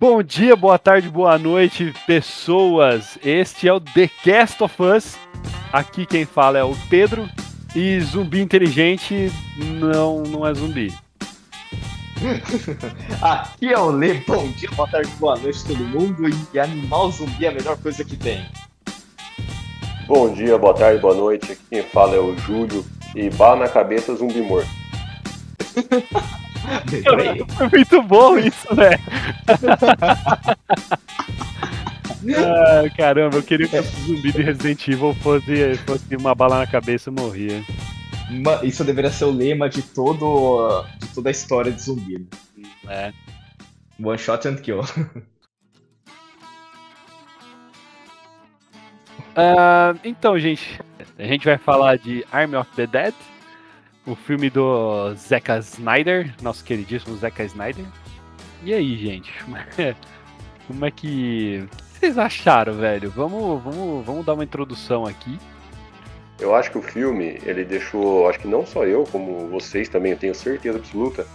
Bom dia, boa tarde, boa noite, pessoas. Este é o The Cast of Us. Aqui quem fala é o Pedro. E zumbi inteligente não, não é zumbi. Aqui é o Lê. Bom dia, boa tarde, boa noite, todo mundo. E animal zumbi é a melhor coisa que tem. Bom dia, boa tarde, boa noite. Aqui quem fala é o Júlio. E bala na cabeça, zumbi morto. Foi muito bom isso, né? ah, caramba, eu queria que o zumbi de Resident Evil fosse, fosse uma bala na cabeça e morria. Isso deveria ser o lema de, todo, de toda a história de zumbi. Né? É. One shot and kill. Uh, então, gente, a gente vai falar de Army of the Dead, o filme do Zeca Snyder, nosso queridíssimo Zeca Snyder. E aí, gente? Como é que. O que vocês acharam, velho? Vamos, vamos, vamos dar uma introdução aqui. Eu acho que o filme, ele deixou, acho que não só eu, como vocês também, eu tenho certeza absoluta,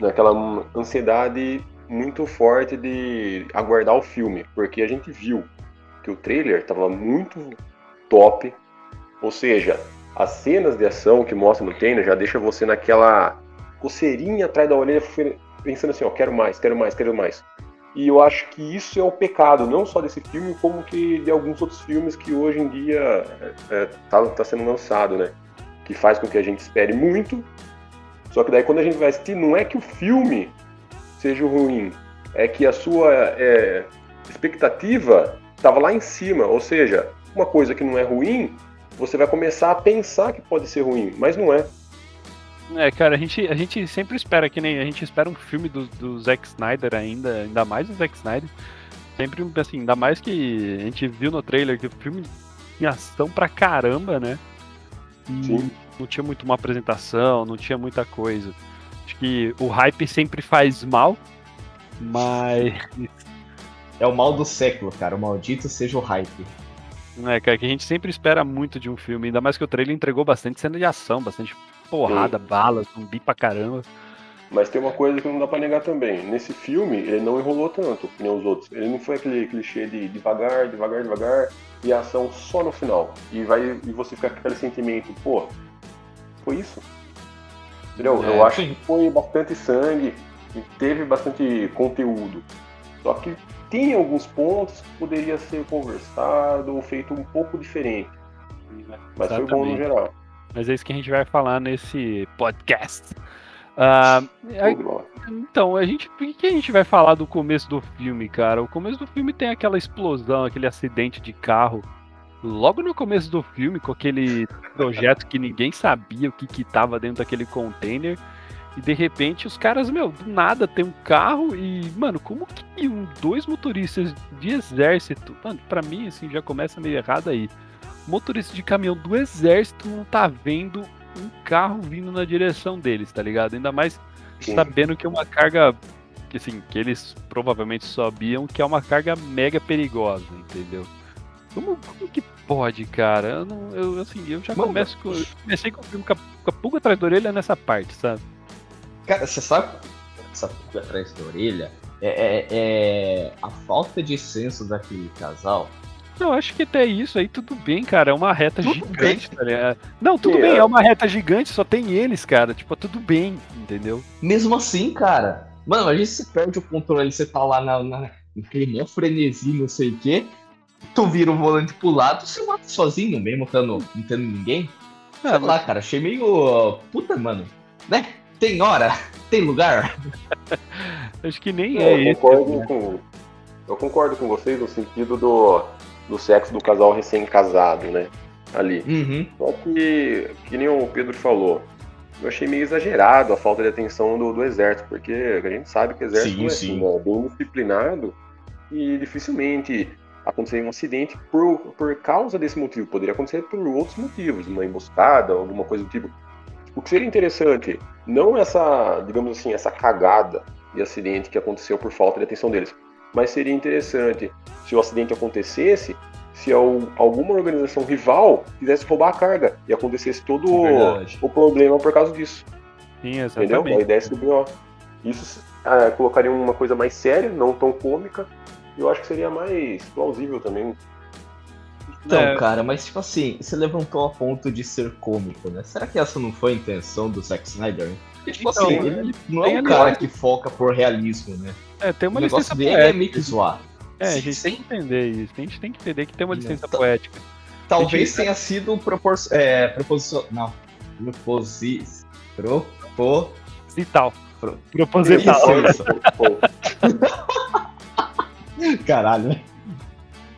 naquela ansiedade muito forte de aguardar o filme, porque a gente viu que o trailer estava muito top, ou seja, as cenas de ação que mostra no trailer já deixa você naquela coceirinha atrás da orelha, pensando assim, ó, quero mais, quero mais, quero mais. E eu acho que isso é o pecado, não só desse filme, como que de alguns outros filmes que hoje em dia é, tá, tá sendo lançado, né? Que faz com que a gente espere muito, só que daí quando a gente vai assistir, não é que o filme seja ruim, é que a sua é, expectativa estava lá em cima, ou seja, uma coisa que não é ruim você vai começar a pensar que pode ser ruim, mas não é. É, cara, a gente, a gente sempre espera que nem a gente espera um filme do, do Zack Snyder ainda, ainda mais do Zack Snyder. Sempre assim, ainda mais que a gente viu no trailer que o filme tinha ação pra caramba, né? E Sim. Não tinha muito uma apresentação, não tinha muita coisa. Acho que o hype sempre faz mal, mas. É o mal do século, cara. O maldito seja o hype. É, cara, que a gente sempre espera muito de um filme, ainda mais que o trailer entregou bastante cena de ação, bastante porrada, Sim. bala, zumbi pra caramba. Mas tem uma coisa que não dá pra negar também. Nesse filme, ele não enrolou tanto, nem os outros. Ele não foi aquele clichê de devagar, devagar, devagar, e a ação só no final. E, vai, e você fica com aquele sentimento, pô, foi isso? Entendeu? É, Eu acho sim. que foi bastante sangue e teve bastante conteúdo. Só que tem alguns pontos que poderia ser conversado ou feito um pouco diferente. Mas Exatamente. foi bom no geral. Mas é isso que a gente vai falar nesse podcast. Uh, então, a gente, por que a gente vai falar do começo do filme, cara? O começo do filme tem aquela explosão, aquele acidente de carro. Logo no começo do filme, com aquele projeto que ninguém sabia o que, que tava dentro daquele container. E de repente os caras, meu, do nada tem um carro e, mano, como que um, dois motoristas de exército, mano, pra mim, assim, já começa meio errado aí. Motorista de caminhão do exército não tá vendo um carro vindo na direção deles, tá ligado? Ainda mais Sim. sabendo que é uma carga, que assim, que eles provavelmente sabiam que é uma carga mega perigosa, entendeu? Como, como que pode, cara? Eu, não, eu assim, eu já começo com, eu comecei com com a, com a pulga atrás da orelha nessa parte, sabe? Cara, você sabe essa pulga atrás da orelha? É, é, é, a falta de senso daquele casal. Eu acho que até isso aí tudo bem, cara. É uma reta tudo gigante, tá ligado? Não, tudo bem, é. é uma reta gigante, só tem eles, cara. Tipo, tudo bem, entendeu? Mesmo assim, cara. Mano, a gente se perde o controle, você tá lá na, na, naquele mó frenesi, não sei o quê. Tu vira o volante pro lado, você mata sozinho mesmo, não tendo ninguém. Sei é, lá, cara, achei meio. Puta, mano. Né? Tem hora? Tem lugar? Acho que nem é eu concordo né? com, Eu concordo com vocês no sentido do, do sexo do casal recém-casado, né? Ali. Uhum. Só que, que nem o Pedro falou, eu achei meio exagerado a falta de atenção do, do exército, porque a gente sabe que o exército sim, é, assim, né, bem disciplinado e dificilmente aconteceria um acidente por, por causa desse motivo. Poderia acontecer por outros motivos, uma emboscada, alguma coisa do tipo. O que seria interessante, não essa, digamos assim, essa cagada de acidente que aconteceu por falta de atenção deles, mas seria interessante se o acidente acontecesse, se alguma organização rival quisesse roubar a carga e acontecesse todo o, o, problema por causa disso. Sim, exatamente. Entendeu? A ideia é BO. Isso é, colocariam uma coisa mais séria, não tão cômica. E eu acho que seria mais plausível também. Então, é. cara, mas tipo assim, você levantou a ponto de ser cômico, né? Será que essa não foi a intenção do Zack Snyder? Porque, tipo então, assim, ele não é um cara que foca por realismo, né? É, tem uma o negócio dele é meio que zoar. É, a gente tem que entender isso. A gente tem que entender que tem uma licença então, poética. Talvez gente... tenha sido propor... é, proposição. Não. Proposi... Proposital. Pro... Proposital. Isso, isso. Caralho, né?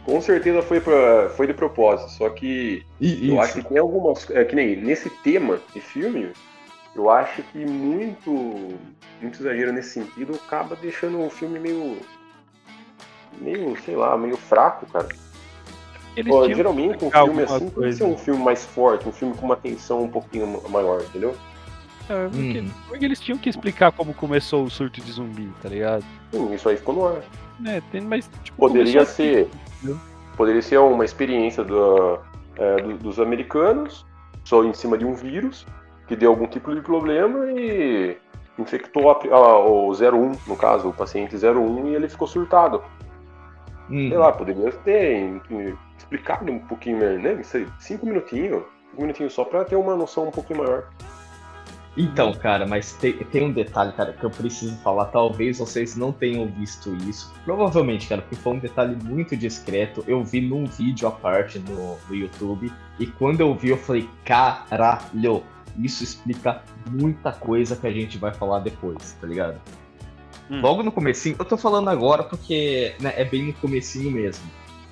Com certeza foi, pra, foi de propósito, só que Isso. eu acho que tem algumas. É, que nem nesse tema de filme, eu acho que muito, muito exagero nesse sentido acaba deixando o filme meio. meio, sei lá, meio fraco, cara. Pô, geralmente um filme assim tem que ser um filme mais forte, um filme com uma tensão um pouquinho maior, entendeu? É, porque, hum. porque, eles tinham que explicar como começou o surto de zumbi, tá ligado? Sim, isso aí ficou no ar. É, tem, mas, tipo, Poderia ser. Assim, poderia ser uma experiência do, é, do, dos americanos, só em cima de um vírus, que deu algum tipo de problema e infectou a, a, o 01, no caso, o paciente 01, e ele ficou surtado. Uhum. Sei lá, poderia ter explicado um pouquinho, né? Cinco minutinhos, cinco minutinhos só para ter uma noção um pouquinho maior. Então, cara, mas tem, tem, um detalhe, cara, que eu preciso falar. Talvez vocês não tenham visto isso. Provavelmente, cara, porque foi um detalhe muito discreto. Eu vi num vídeo à parte no, no YouTube. E quando eu vi, eu falei, caralho, isso explica muita coisa que a gente vai falar depois, tá ligado? Hum. Logo no comecinho, eu tô falando agora porque né, é bem no comecinho mesmo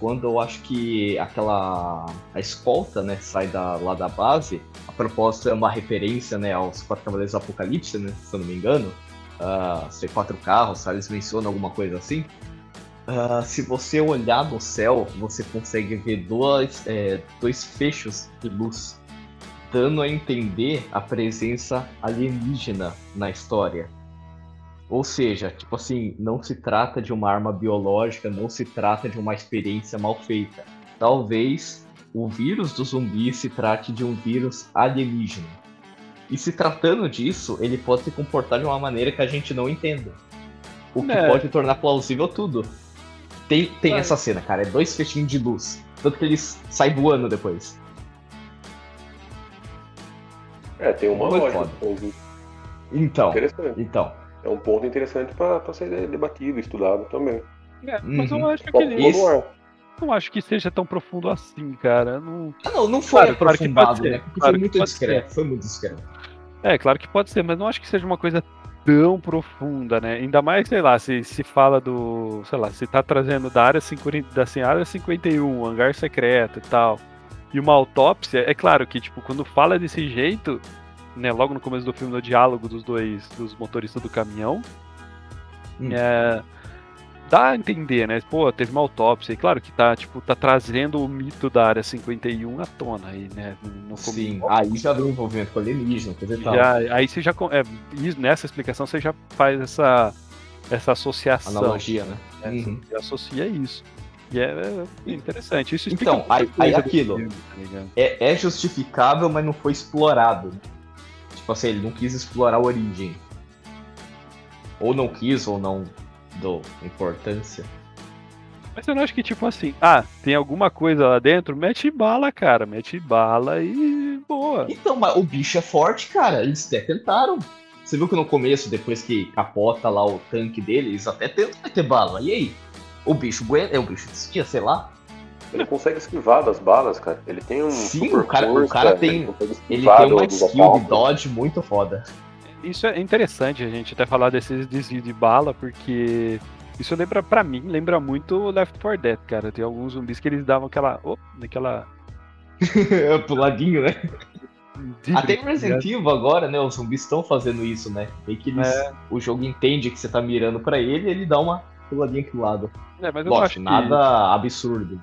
quando eu acho que aquela a escolta, né, sai da, lá da base, a propósito é uma referência, né, aos Quatro Cavaleiros do Apocalipse, né, se eu não me engano, uh, ser quatro carros, eles mencionam alguma coisa assim. Uh, se você olhar no céu, você consegue ver dois, é, dois fechos de luz, dando a entender a presença alienígena na história. Ou seja, tipo assim, não se trata de uma arma biológica, não se trata de uma experiência mal feita. Talvez o vírus do zumbi se trate de um vírus alienígena. E se tratando disso, ele pode se comportar de uma maneira que a gente não entenda. O que é. pode tornar plausível tudo. Tem, tem é. essa cena, cara, é dois fechinhos de luz. Tanto que eles saem voando depois. É, tem uma lógica. Então, então, é um ponto interessante para ser debatido, estudado também. É, mas uhum. eu acho que isso, não acho que seja tão profundo assim, cara. Não, ah, não, não foi claro, aprofundado, claro né? Porque claro foi muito discreto, ser. foi muito discreto. É, claro que pode ser, mas não acho que seja uma coisa tão profunda, né? Ainda mais, sei lá, se se fala do, sei lá, se tá trazendo da área 50, da assim, área 51, hangar secreto e tal, e uma autópsia, é claro que tipo, quando fala desse jeito, né, logo no começo do filme, no diálogo dos dois, dos motoristas do caminhão. Hum. É, dá a entender, né? Pô, teve uma autópsia, e claro que tá, tipo, tá trazendo o mito da área 51 à tona aí, né? No Sim, aí já vem o envolvimento com alienígena, coisa e tal. Já, aí você já. É, nessa explicação você já faz essa, essa associação. Analogia, né? É, uhum. Você associa isso. E é, é interessante. Isso então, aí, aí aquilo. Filme, tá é, é justificável, mas não foi explorado. Tipo assim, ele não quis explorar a origem. Ou não quis, ou não deu importância. Mas eu não acho que, tipo assim, ah, tem alguma coisa lá dentro, mete bala, cara, mete bala e boa. Então, mas o bicho é forte, cara, eles até tentaram. Você viu que no começo, depois que capota lá o tanque dele, eles até tentam meter bala. E aí? O bicho aguenta, é o bicho desvia, sei lá. Ele consegue esquivar das balas, cara. Ele tem um. Sim, o cara, força, o cara tem. Ele, ele tem uma skill de dodge muito foda. Isso é interessante a gente até falar desses desvios de bala, porque isso lembra, pra mim, lembra muito Left 4 Dead, cara. Tem alguns zumbis que eles davam aquela. Oh, naquela. Puladinho, né? Até em Resident Evil agora, né? Os zumbis estão fazendo isso, né? Meio que eles, é. o jogo entende que você tá mirando pra ele e ele dá uma puladinha aqui do lado. É, mas eu Lógico, acho nada que... absurdo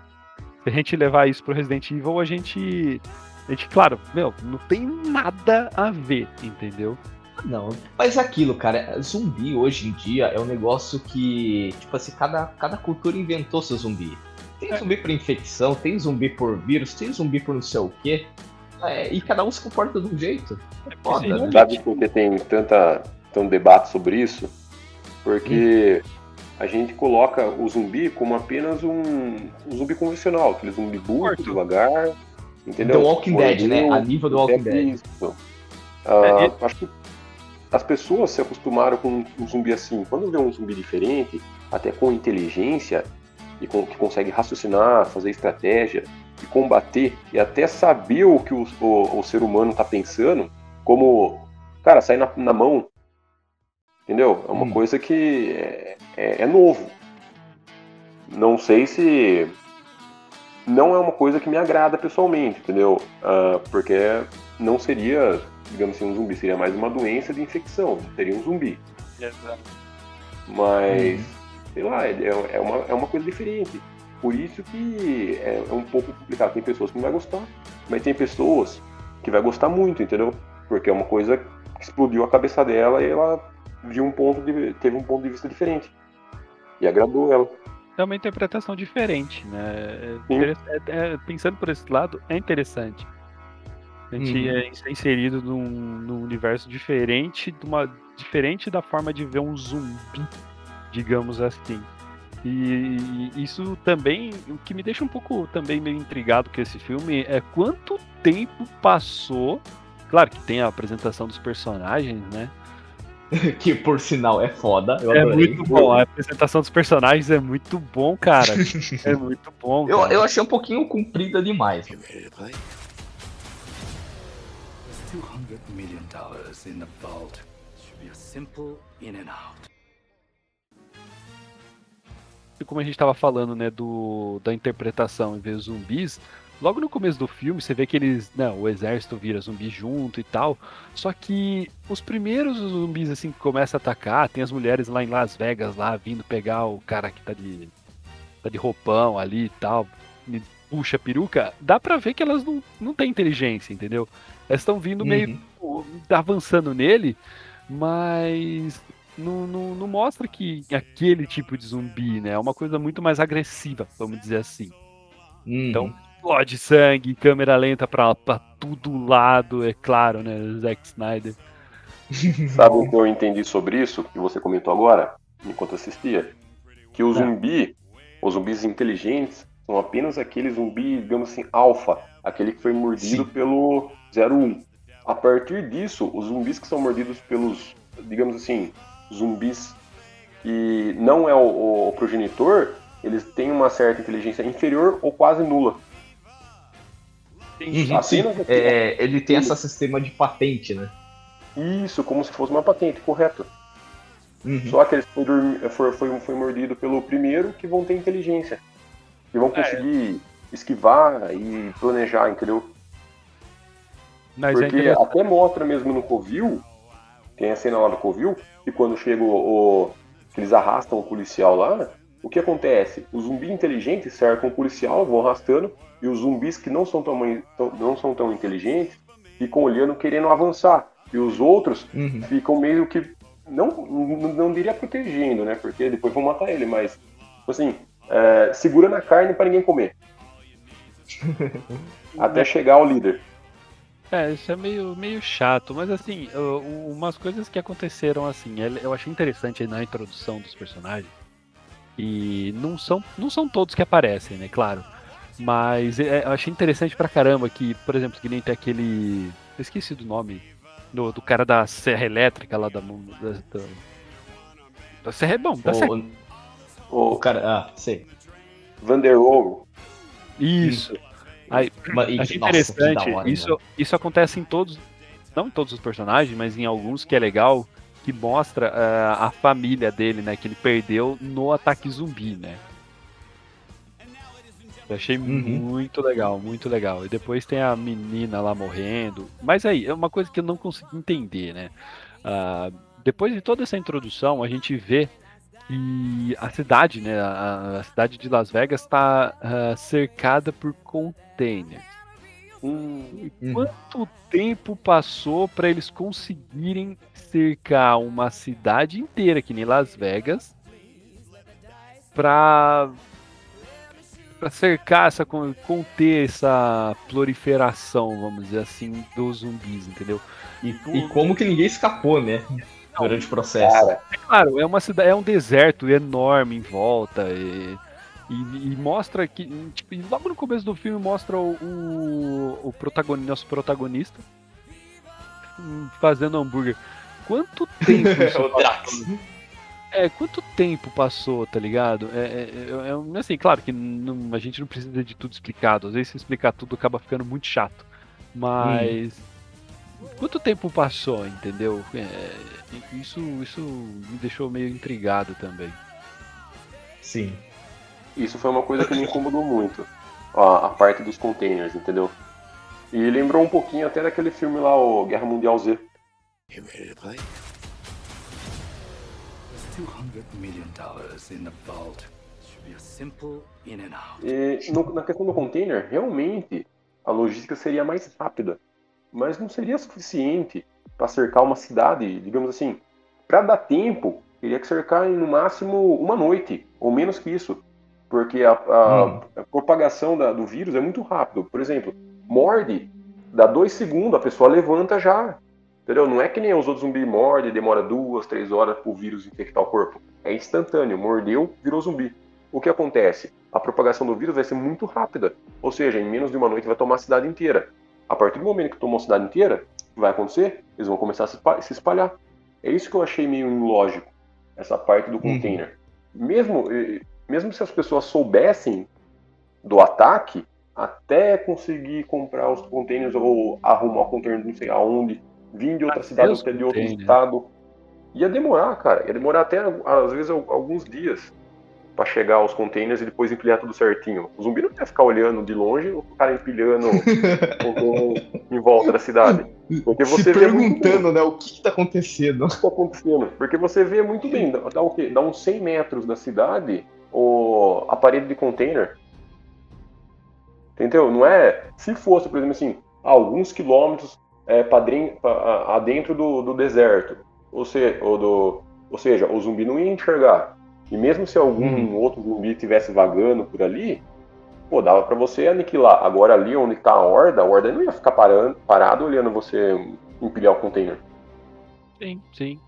se a gente levar isso pro Resident Evil, a gente. A gente, claro, meu, não tem nada a ver, entendeu? Não, mas aquilo, cara, zumbi hoje em dia é um negócio que, tipo assim, cada, cada cultura inventou seu zumbi. Tem é. zumbi por infecção, tem zumbi por vírus, tem zumbi por não sei o quê. É, e cada um se comporta de um jeito. É foda, né? Sabe por que tem tanta, tanto debate sobre isso? Porque a gente coloca o zumbi como apenas um, um zumbi convencional, aquele zumbi burro, devagar, entendeu? The Walking Dead, né? A nível do Walking Dead. Isso. Ah, é, acho que as pessoas se acostumaram com um zumbi assim. Quando vê um zumbi diferente, até com inteligência, e com, que consegue raciocinar, fazer estratégia, e combater, e até saber o que o, o, o ser humano está pensando, como, cara, sair na, na mão, entendeu? É uma hum. coisa que é, é, é novo. Não sei se não é uma coisa que me agrada pessoalmente, entendeu? Uh, porque não seria digamos assim, um zumbi. Seria mais uma doença de infecção, seria um zumbi. Exato. Mas, hum. sei lá, é, é, uma, é uma coisa diferente. Por isso que é, é um pouco complicado. Tem pessoas que não vai gostar, mas tem pessoas que vai gostar muito, entendeu? Porque é uma coisa que explodiu a cabeça dela e ela viu um ponto de, teve um ponto de vista diferente. E agradou ela. É uma interpretação diferente, né? É, é, pensando por esse lado, é interessante. A gente uhum. é inserido num, num, universo diferente, uma, diferente da forma de ver um zumbi, digamos assim. E, e isso também, o que me deixa um pouco também meio intrigado com esse filme é quanto tempo passou. Claro que tem a apresentação dos personagens, né? que por sinal é foda. é muito bom. A apresentação dos personagens é muito bom, cara. é muito bom. Eu, eu achei um pouquinho comprida demais. 200 million dollars in the vault. Should be a simple in and out. E como a gente estava falando, né, do, da interpretação em vez de zumbis, logo no começo do filme você vê que eles, né, o exército vira zumbi junto e tal. Só que os primeiros zumbis assim que começam a atacar, tem as mulheres lá em Las Vegas lá vindo pegar o cara que tá de tá de roupão ali e tal, puxa a peruca, dá pra ver que elas não, não têm inteligência, entendeu? Elas estão vindo uhum. meio avançando nele, mas não, não, não, mostra que aquele tipo de zumbi, né? É uma coisa muito mais agressiva, vamos dizer assim. Uhum. Então, explode sangue, câmera lenta pra, pra tudo lado, é claro, né? Zack Snyder. Sabe o que eu entendi sobre isso, que você comentou agora, enquanto assistia? Que o é. zumbi, os zumbis inteligentes, são apenas aquele zumbi, digamos assim, alfa, aquele que foi mordido Sim. pelo 01. A partir disso, os zumbis que são mordidos pelos, digamos assim, zumbis que não é o, o progenitor, eles têm uma certa inteligência inferior ou quase nula. Uhum, sim. É, ele tem esse sistema de patente, né? Isso, como se fosse uma patente, correto. Uhum. Só que foi, foi, foi, foi mordido pelo primeiro que vão ter inteligência. Que vão é. conseguir é. esquivar e planejar, entendeu? Mas é Porque é até mostra mesmo no Covil, tem a cena lá do Covil, que quando chega o, o, que eles arrastam o policial lá, o que acontece? Os zumbis inteligentes cercam o policial, vão arrastando, e os zumbis que não são tão, não são tão inteligentes ficam olhando, querendo avançar. E os outros uhum. ficam meio que, não, não, não, diria protegendo, né? Porque depois vão matar ele, mas, assim, é, segurando a carne para ninguém comer. Até chegar ao líder. É, isso é meio, meio chato, mas assim, umas coisas que aconteceram assim, eu achei interessante na introdução dos personagens. E não são, não são todos que aparecem, né? Claro. Mas é, eu achei interessante pra caramba que, por exemplo, que nem tem aquele. Eu esqueci do nome. Do, do cara da Serra Elétrica lá da. Da, da, da Serra. Bom, da o, Serra. O, cara. Ah, sei. Vanderwall. Isso. Hum. Aí, achei interessante, hora, isso, isso acontece em todos, não em todos os personagens, mas em alguns que é legal, que mostra uh, a família dele, né, que ele perdeu no ataque zumbi, né. Eu achei uhum. muito legal, muito legal. E depois tem a menina lá morrendo. Mas aí, é uma coisa que eu não consegui entender, né? Uh, depois de toda essa introdução, a gente vê e a cidade, né, a, a cidade de Las Vegas está uh, cercada por containers. Hum, quanto tempo passou para eles conseguirem cercar uma cidade inteira, que nem Las Vegas, para para cercar essa conter essa proliferação, vamos dizer assim, dos zumbis, entendeu? E, e como que ninguém escapou, né? durante o processo. Cara, é claro, é uma cidade, é um deserto enorme em volta e, e, e mostra que, tipo, logo no começo do filme mostra o, o, o protagonista, nosso protagonista fazendo hambúrguer. Quanto tempo isso o Drax. É, quanto tempo passou, tá ligado? É, é, é, é assim, claro que não, a gente não precisa de tudo explicado. Às vezes se explicar tudo acaba ficando muito chato. Mas. Hum. Quanto tempo passou, entendeu? É, isso, isso me deixou meio intrigado também. Sim. Isso foi uma coisa que me incomodou muito. A, a parte dos containers, entendeu? E lembrou um pouquinho até daquele filme lá, o Guerra Mundial Z. You ready to play? E no, na questão do container, realmente a logística seria mais rápida, mas não seria suficiente para cercar uma cidade, digamos assim. Para dar tempo, teria que cercar em no máximo uma noite, ou menos que isso, porque a, a, hum. a propagação da, do vírus é muito rápido. Por exemplo, morde, dá dois segundos, a pessoa levanta já, Entendeu? Não é que nem os outros zumbis mordem, demora duas, três horas para o vírus infectar o corpo. É instantâneo, mordeu, virou zumbi. O que acontece? A propagação do vírus vai ser muito rápida. Ou seja, em menos de uma noite vai tomar a cidade inteira. A partir do momento que tomou a cidade inteira, o que vai acontecer? Eles vão começar a se espalhar. É isso que eu achei meio ilógico, essa parte do uhum. container. Uhum. Mesmo, mesmo se as pessoas soubessem do ataque, até conseguir comprar os containers ou arrumar o container não sei aonde, vir de outra cidade, até de outro estado. Ia demorar, cara. Ia demorar até, às vezes, alguns dias para chegar aos containers e depois empilhar tudo certinho. O zumbi não ia ficar olhando de longe o cara empilhando em volta da cidade. Porque você Se perguntando, né, o que está acontecendo. O que está acontecendo? Porque você vê muito bem, dá o quê? Dá uns 100 metros da cidade o, a parede de container. Entendeu? Não é. Se fosse, por exemplo, assim, alguns quilômetros é, padrinho, adentro do, do deserto. Ou, se, ou, do, ou seja, o zumbi não ia enxergar. E mesmo se algum uhum. outro zumbi estivesse vagando por ali, pô, dava para você aniquilar. Agora ali onde tá a horda, a horda não ia ficar parando, parado olhando você empilhar o container. Sim, sim.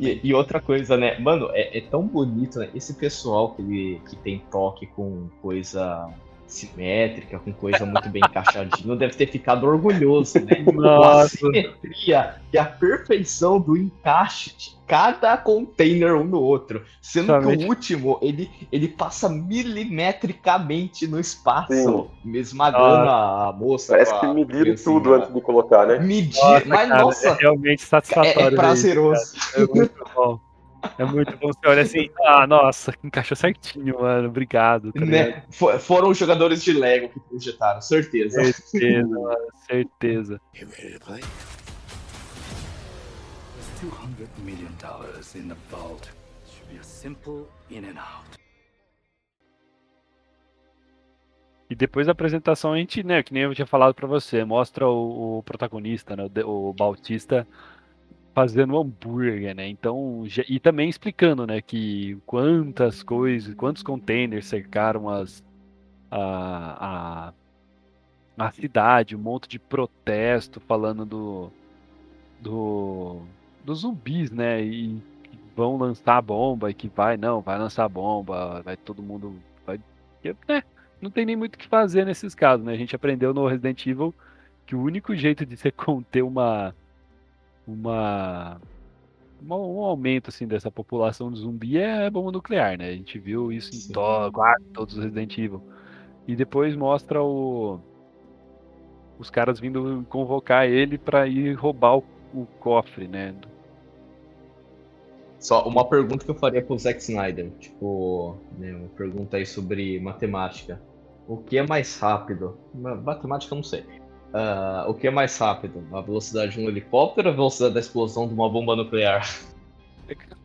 E, e, outra coisa, né? Mano, é, é, tão bonito, né? Esse pessoal que, que tem toque com coisa simétrica, com coisa muito bem encaixadinha, deve ter ficado orgulhoso, né? Nossa. A simetria e a perfeição do encaixe de cada container um no outro. Sendo Somente. que o último, ele, ele passa milimetricamente no espaço, Sim. esmagando a moça. Parece que mediram tudo antes de colocar, né? Medir, mas cara, nossa. É realmente satisfatório. É, é prazeroso. Isso, é muito bom. É muito bom. Você olha assim, ah, nossa, encaixou certinho, mano. Obrigado. Tá né? Foram os jogadores de Lego que projetaram, certeza. Certeza, mano, certeza. You ready to play? There's 200 million dollars in the vault. Should be a simple in and out. E depois da apresentação a gente, né, que nem eu tinha falado para você, mostra o, o protagonista, né, o, o Bautista fazendo hambúrguer, né? Então, e também explicando, né, que quantas coisas, quantos containers cercaram as a, a, a cidade, um monte de protesto falando do do dos zumbis, né? E vão lançar bomba e que vai, não, vai lançar bomba, vai todo mundo vai, né? Não tem nem muito o que fazer nesses casos, né? A gente aprendeu no Resident Evil que o único jeito de você conter uma uma, um aumento assim dessa população de zumbi é bomba nuclear, né? A gente viu isso em to, quase todos os Resident Evil. E depois mostra o os caras vindo convocar ele para ir roubar o, o, cofre, né? Só uma pergunta que eu faria pro Zack Snyder, tipo, né, uma pergunta aí sobre matemática. O que é mais rápido? Matemática eu não sei. Uh, o que é mais rápido? A velocidade de um helicóptero ou a velocidade da explosão de uma bomba nuclear?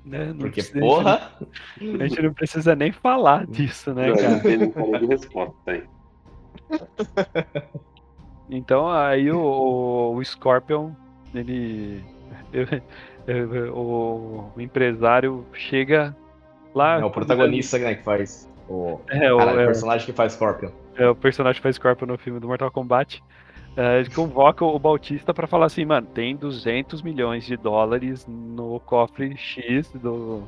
Né, Porque, precisa, porra. A gente não precisa nem falar disso, né, cara? Não tem de resposta. Então, aí o, o Scorpion, ele. o, o, empresário chega lá. É o protagonista né, que faz. O, é, o, cara, é, o personagem que faz Scorpion. É o personagem que faz Scorpion no filme do Mortal Kombat. Uh, convoca o Bautista para falar assim, mano, tem 200 milhões de dólares no cofre X do,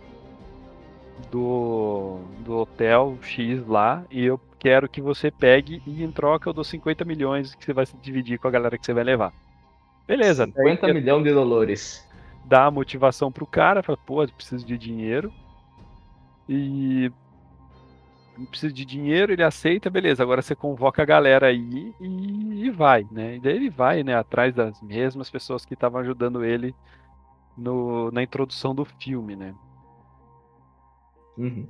do, do hotel X lá e eu quero que você pegue e em troca eu dou 50 milhões que você vai se dividir com a galera que você vai levar. Beleza. 50 milhões de dólares. Dá a motivação pro cara, fala, pô, eu preciso de dinheiro. E precisa de dinheiro, ele aceita, beleza. Agora você convoca a galera aí e, e vai, né? E daí ele vai, né, atrás das mesmas pessoas que estavam ajudando ele no, na introdução do filme, né? Uhum.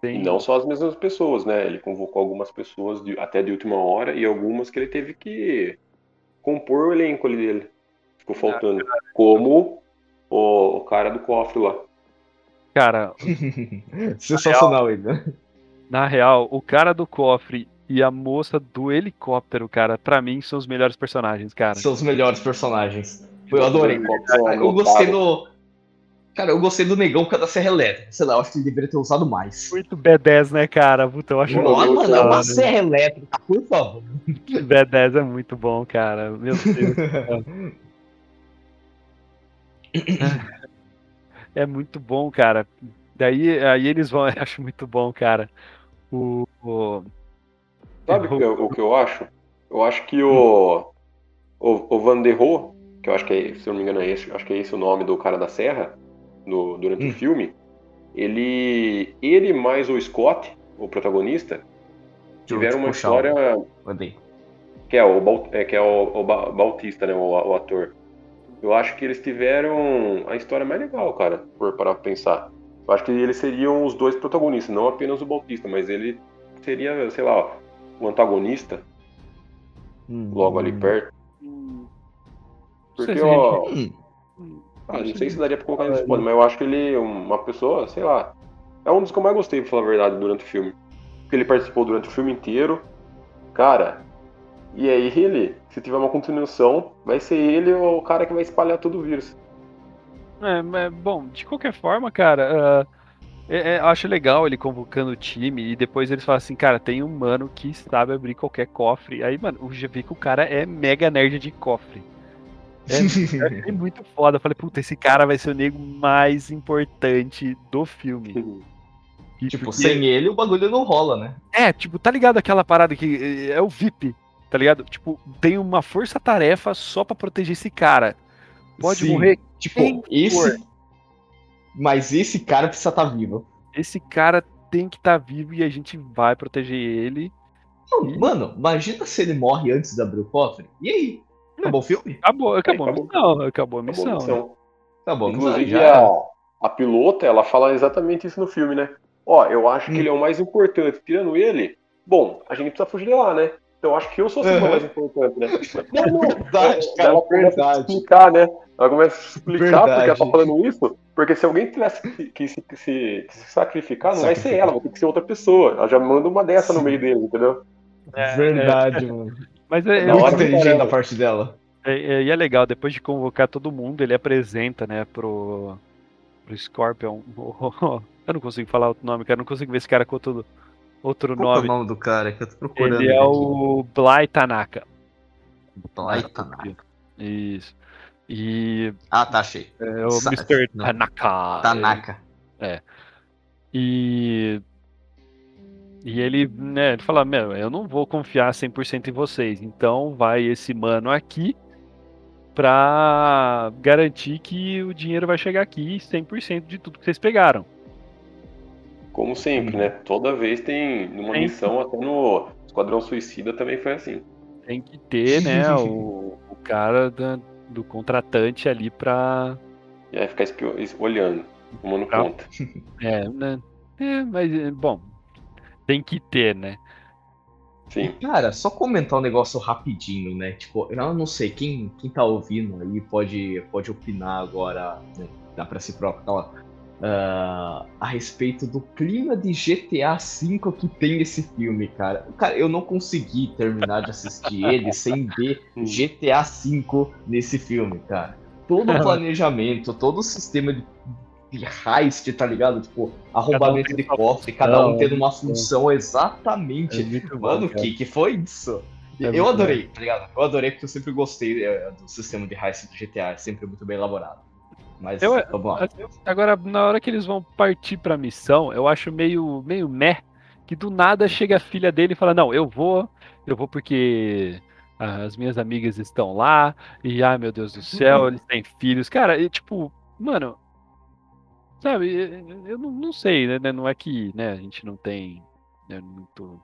Tem... E não só as mesmas pessoas, né? Ele convocou algumas pessoas de, até de última hora e algumas que ele teve que compor o elenco ali dele. Ficou faltando. Ah, como o, o cara do cofre lá. Cara. Sensacional ainda. Né? Na real, o cara do cofre e a moça do helicóptero, cara, para mim são os melhores personagens, cara. São os melhores personagens. Eu adorei. Eu gostei do. Cara, eu gostei do negão por causa da Serra Elétrica. Sei lá, eu acho que ele deveria ter usado mais. Muito B10, né, cara? Puta, eu acho Mano, mano é uma Serra Elétrica, por favor. B10 é muito bom, cara. Meu Deus. é muito bom, cara. Daí aí eles vão, eu acho muito bom, cara. O, o... Sabe o, o que eu acho? Eu acho que o o, o Van der Rohe, que eu acho que é, se eu não me engano é esse, acho que é esse o nome do cara da serra no, durante hum. o filme, ele ele mais o Scott, o protagonista, tiveram uma história que é o é, que é o, o Bautista, né, o, o ator eu acho que eles tiveram a história mais legal, cara, por parar pra pensar. Eu acho que eles seriam os dois protagonistas, não apenas o Bautista, mas ele seria, sei lá, o antagonista hum, logo ali perto. Porque, ó. Hum. Ah, não sei se daria pra colocar nesse ponto, mas eu acho que ele é uma pessoa, sei lá. É um dos que eu mais gostei, pra falar a verdade, durante o filme. Porque ele participou durante o filme inteiro. Cara, e aí ele, se tiver uma continuação, vai ser ele o cara que vai espalhar todo o vírus. É, é bom, de qualquer forma, cara, uh, é, é, acho legal ele convocando o time e depois eles falam assim, cara, tem um mano que sabe abrir qualquer cofre. Aí, mano, eu já vi que o cara é mega nerd de cofre. É, é muito foda. Eu falei, puta, esse cara vai ser o nego mais importante do filme. E, tipo, porque... sem ele o bagulho não rola, né? É, tipo, tá ligado aquela parada que é o VIP tá ligado? Tipo, tem uma força-tarefa só para proteger esse cara. Pode Sim, morrer. Tipo, esse. For. Mas esse cara precisa estar tá vivo. Esse cara tem que estar tá vivo e a gente vai proteger ele. Não, e... Mano, imagina se ele morre antes de abrir o cofre. E aí? Acabou o filme? Acabou, acabou, acabou. a missão. Acabou a missão. Acabou a missão. Acabou Inclusive, a, a pilota, ela fala exatamente isso no filme, né? Ó, eu acho hum. que ele é o mais importante. Tirando ele, bom, a gente precisa fugir de lá, né? Então acho que eu sou a uhum. mais importante, né? Não, não, verdade, cara, ela começa verdade. a explicar, né? Ela começa a explicar verdade. porque ela tá falando isso. Porque se alguém tivesse que, que, se, que se, que se sacrificar, não sacrificar. vai ser ela, vai ter que ser outra pessoa. Ela já manda uma dessa Sim. no meio dele, entendeu? É, verdade, é. mano. Mas é, é muito inteligente da parte dela. É, e é, legal, depois de convocar todo mundo, ele apresenta, né, pro, pro Scorpion. eu não consigo falar outro nome, cara. Eu não consigo ver esse cara com tudo outro Qual nome. é o nome do cara que eu tô procurando? Ele é o Bly Tanaka. Bly Tanaka. Isso. E. Ah, tá, achei. É o Sa Mr. Não. Tanaka. Tanaka. É. é. E. E ele, né, ele fala, meu, eu não vou confiar 100% em vocês, então vai esse mano aqui pra garantir que o dinheiro vai chegar aqui 100% de tudo que vocês pegaram. Como sempre, né? Toda vez tem numa tem missão, até no Esquadrão Suicida também foi assim. Tem que ter, né, o, o cara da, do contratante ali pra. É, ficar espio... olhando, tomando pra... conta. É, né? É, mas, bom, tem que ter, né? Sim. Cara, só comentar um negócio rapidinho, né? Tipo, eu não sei, quem, quem tá ouvindo aí pode, pode opinar agora, né? Dá pra si próprio, tá uh, a respeito do clima de GTA V que tem esse filme, cara. Cara, eu não consegui terminar de assistir ele sem ver GTA V nesse filme, cara. Todo o planejamento, todo o sistema de, de heist, tá ligado? Tipo, arrombamento um de cofre, cada um tendo uma função exatamente. É Mano, o que, que foi isso? É eu adorei, tá ligado? Eu adorei porque eu sempre gostei é, do sistema de heist do GTA, é sempre muito bem elaborado. Mas eu, vamos lá. Agora, na hora que eles vão partir pra missão, eu acho meio, meio meh que do nada chega a filha dele e fala: Não, eu vou, eu vou porque as minhas amigas estão lá, e ai meu Deus do céu, eles têm filhos. Cara, e, tipo, mano, sabe, eu não, não sei, né? Não é que né, a gente não tem né, muito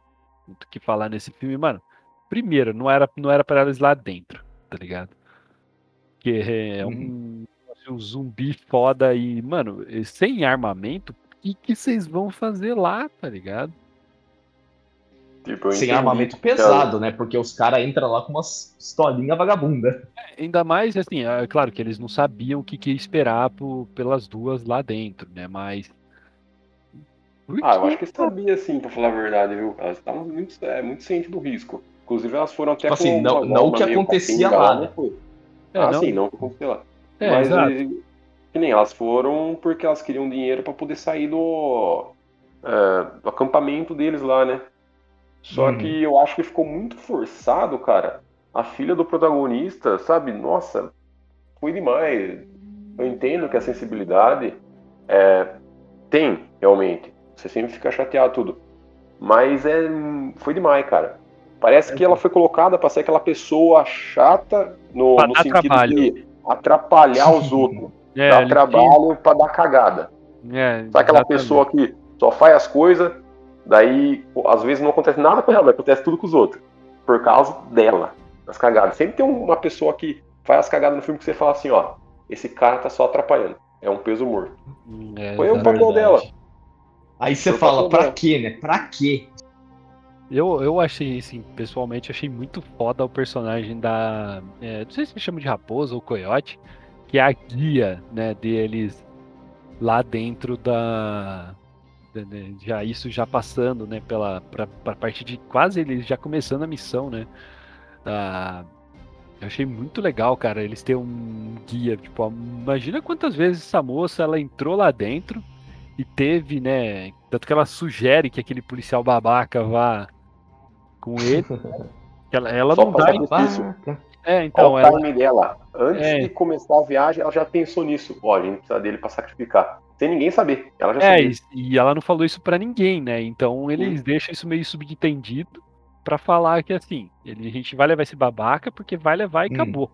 o que falar nesse filme, mano. Primeiro, não era, não era pra elas lá dentro, tá ligado? Que é um, uhum. Um zumbi foda e, mano, sem armamento, o que, que vocês vão fazer lá, tá ligado? Tipo, Sem armamento pesado, né? Porque os caras entram lá com uma pistolinha vagabunda. É, ainda mais, assim, é claro que eles não sabiam o que, que ia esperar por, pelas duas lá dentro, né? Mas. Ah, eu acho que sabia, sim, pra falar a verdade, viu? Elas estavam muito, é, muito cientes do risco. Inclusive, elas foram até tipo assim, não, não o que acontecia lá, né? É, ah, não... sim, não o que acontecia lá. É, Mas, que nem elas foram porque elas queriam dinheiro para poder sair do, é, do acampamento deles lá, né? Só uhum. que eu acho que ficou muito forçado, cara. A filha do protagonista, sabe? Nossa, foi demais. Eu entendo que a sensibilidade é, tem, realmente. Você sempre fica chateado tudo. Mas é, foi demais, cara. Parece que ela foi colocada para ser aquela pessoa chata no, no sentido trabalho. de atrapalhar os outros. É, dar trabalho para dar cagada. É, Sabe aquela pessoa que só faz as coisas Daí, às vezes não acontece nada com ela, mas acontece tudo com os outros. Por causa dela, as cagadas. Sempre tem uma pessoa que faz as cagadas no filme que você fala assim, ó, esse cara tá só atrapalhando. É um peso morto. Hum, é, Foi o papel dela. Aí você fala, pra quê, né? Pra quê? Eu, eu achei, assim, pessoalmente, achei muito foda o personagem da. É, não sei se chama de raposa ou coiote, que é a guia, né, deles lá dentro da, né, já isso já passando, né, pela pra, pra parte de quase eles já começando a missão, né? Eu achei muito legal, cara, eles terem um guia, tipo, imagina quantas vezes essa moça ela entrou lá dentro e teve, né, tanto que ela sugere que aquele policial babaca vá com ele. ela, ela não dá isso. É, então, Qual o time dela? Antes é. de começar a viagem, ela já pensou nisso. Ó, a gente precisa dele para sacrificar sem ninguém saber. Ela já é, sabia. E, ela não falou isso para ninguém, né? Então eles hum. deixam isso meio subentendido para falar que assim, ele, a gente vai levar esse babaca porque vai levar e hum. acabou.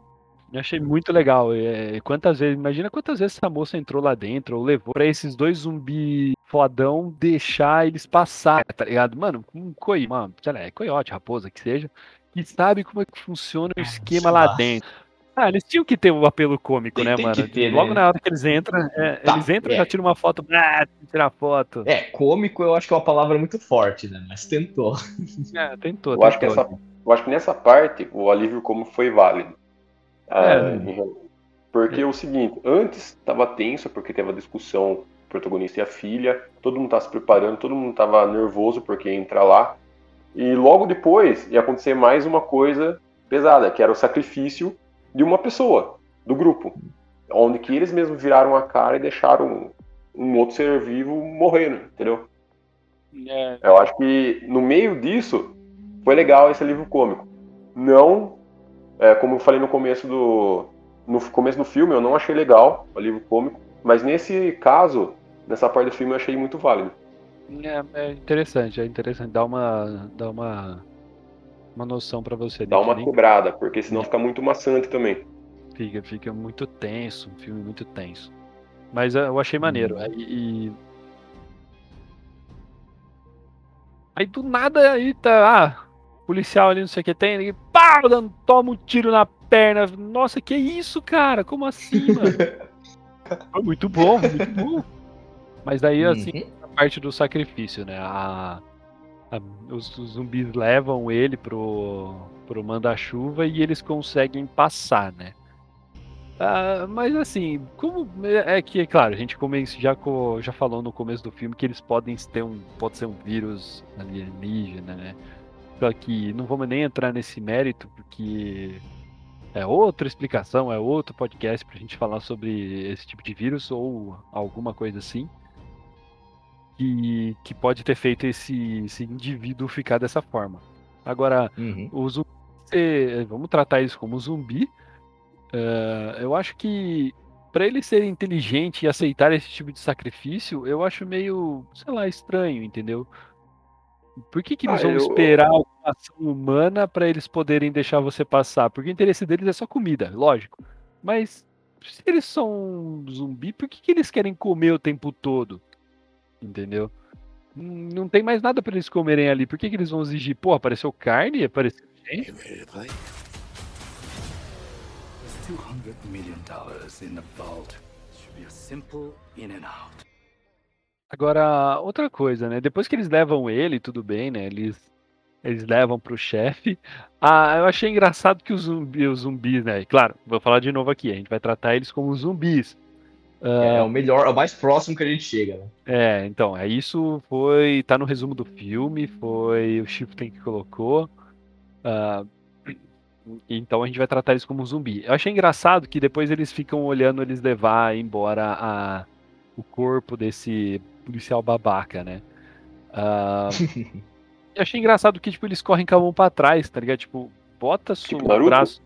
Eu achei muito legal. É, quantas vezes, imagina quantas vezes essa moça entrou lá dentro ou levou para esses dois zumbi fodão deixar eles passar, tá ligado? Mano, um coi, mano, sei lá, é coiote, raposa, que seja, que sabe como é que funciona o esquema lá dentro. Ah, eles tinham que ter o um apelo cômico, tem, né, tem mano? Ter, Logo né? na hora que eles entram, é, tá, eles entram e é. já tiram uma foto, ah, tirar foto. É, cômico eu acho que é uma palavra muito forte, né? Mas tentou. É, tentou. Eu, tentou. Acho, que essa, eu acho que nessa parte o alívio como foi válido. É. Ah, porque é o seguinte, antes estava tenso, porque teve a discussão o protagonista e a filha, todo mundo estava se preparando, todo mundo estava nervoso porque ia entrar lá. E logo depois ia acontecer mais uma coisa pesada, que era o sacrifício de uma pessoa, do grupo. Onde que eles mesmos viraram a cara e deixaram um outro ser vivo morrendo, entendeu? É. Eu acho que no meio disso foi legal esse livro cômico. Não, é, como eu falei no começo do no começo do filme, eu não achei legal o livro cômico, mas nesse caso, nessa parte do filme, eu achei muito válido. É, é interessante, é interessante. Dá uma, dá uma uma noção para você. Dá uma nem... quebrada, porque senão fica muito maçante também. Fica, fica muito tenso, um filme muito tenso. Mas eh, eu achei maneiro. Hum. Aí, e... aí do nada aí tá. Ah, policial ali, não sei o que tem, ele pá, dando, toma um tiro na perna. Nossa, que isso, cara? Como assim, mano? muito bom, muito bom. Mas daí, assim, uhum. a parte do sacrifício, né? A, os, os, zumbis levam ele pro, pro manda-chuva e eles conseguem passar, né? Ah, mas assim, como é, é que, claro, a gente já, já falou no começo do filme que eles podem ter um, pode ser um vírus alienígena, né? Só que não vamos nem entrar nesse mérito porque é outra explicação, é outro podcast pra gente falar sobre esse tipo de vírus ou alguma coisa assim que, que pode ter feito esse, esse indivíduo ficar dessa forma. Agora, uhum. os, ser. Vamos tratar eles como zumbi. Uh, eu acho que para eles serem inteligentes e aceitar esse tipo de sacrifício, eu acho meio, sei lá, estranho, entendeu? Por que, que eles ah, vão eu... esperar a ação humana para eles poderem deixar você passar? Porque o interesse deles é só comida, lógico. Mas se eles são zumbi, por que, que eles querem comer o tempo todo? Entendeu? Não tem mais nada para eles comerem ali. Por que, que eles vão exigir? Pô, apareceu carne? Apareceu gente? 200 million dollars in the vault. Should be a simple in and out. Agora, outra coisa, né? Depois que eles levam ele, tudo bem, né? Eles, eles levam pro chefe. Ah, eu achei engraçado que os, zumbi, os zumbis, né? Claro, vou falar de novo aqui. A gente vai tratar eles como zumbis. É, é o melhor, é o mais próximo que a gente chega, né? É, então, é isso foi. tá no resumo do filme, foi o Shifting que colocou. Uh, então a gente vai tratar eles como zumbi. Eu achei engraçado que depois eles ficam olhando eles levar embora a, o corpo desse policial babaca, né? Uh, eu achei engraçado que, tipo, eles correm com a mão pra trás, tá ligado? Tipo, bota tipo o braço.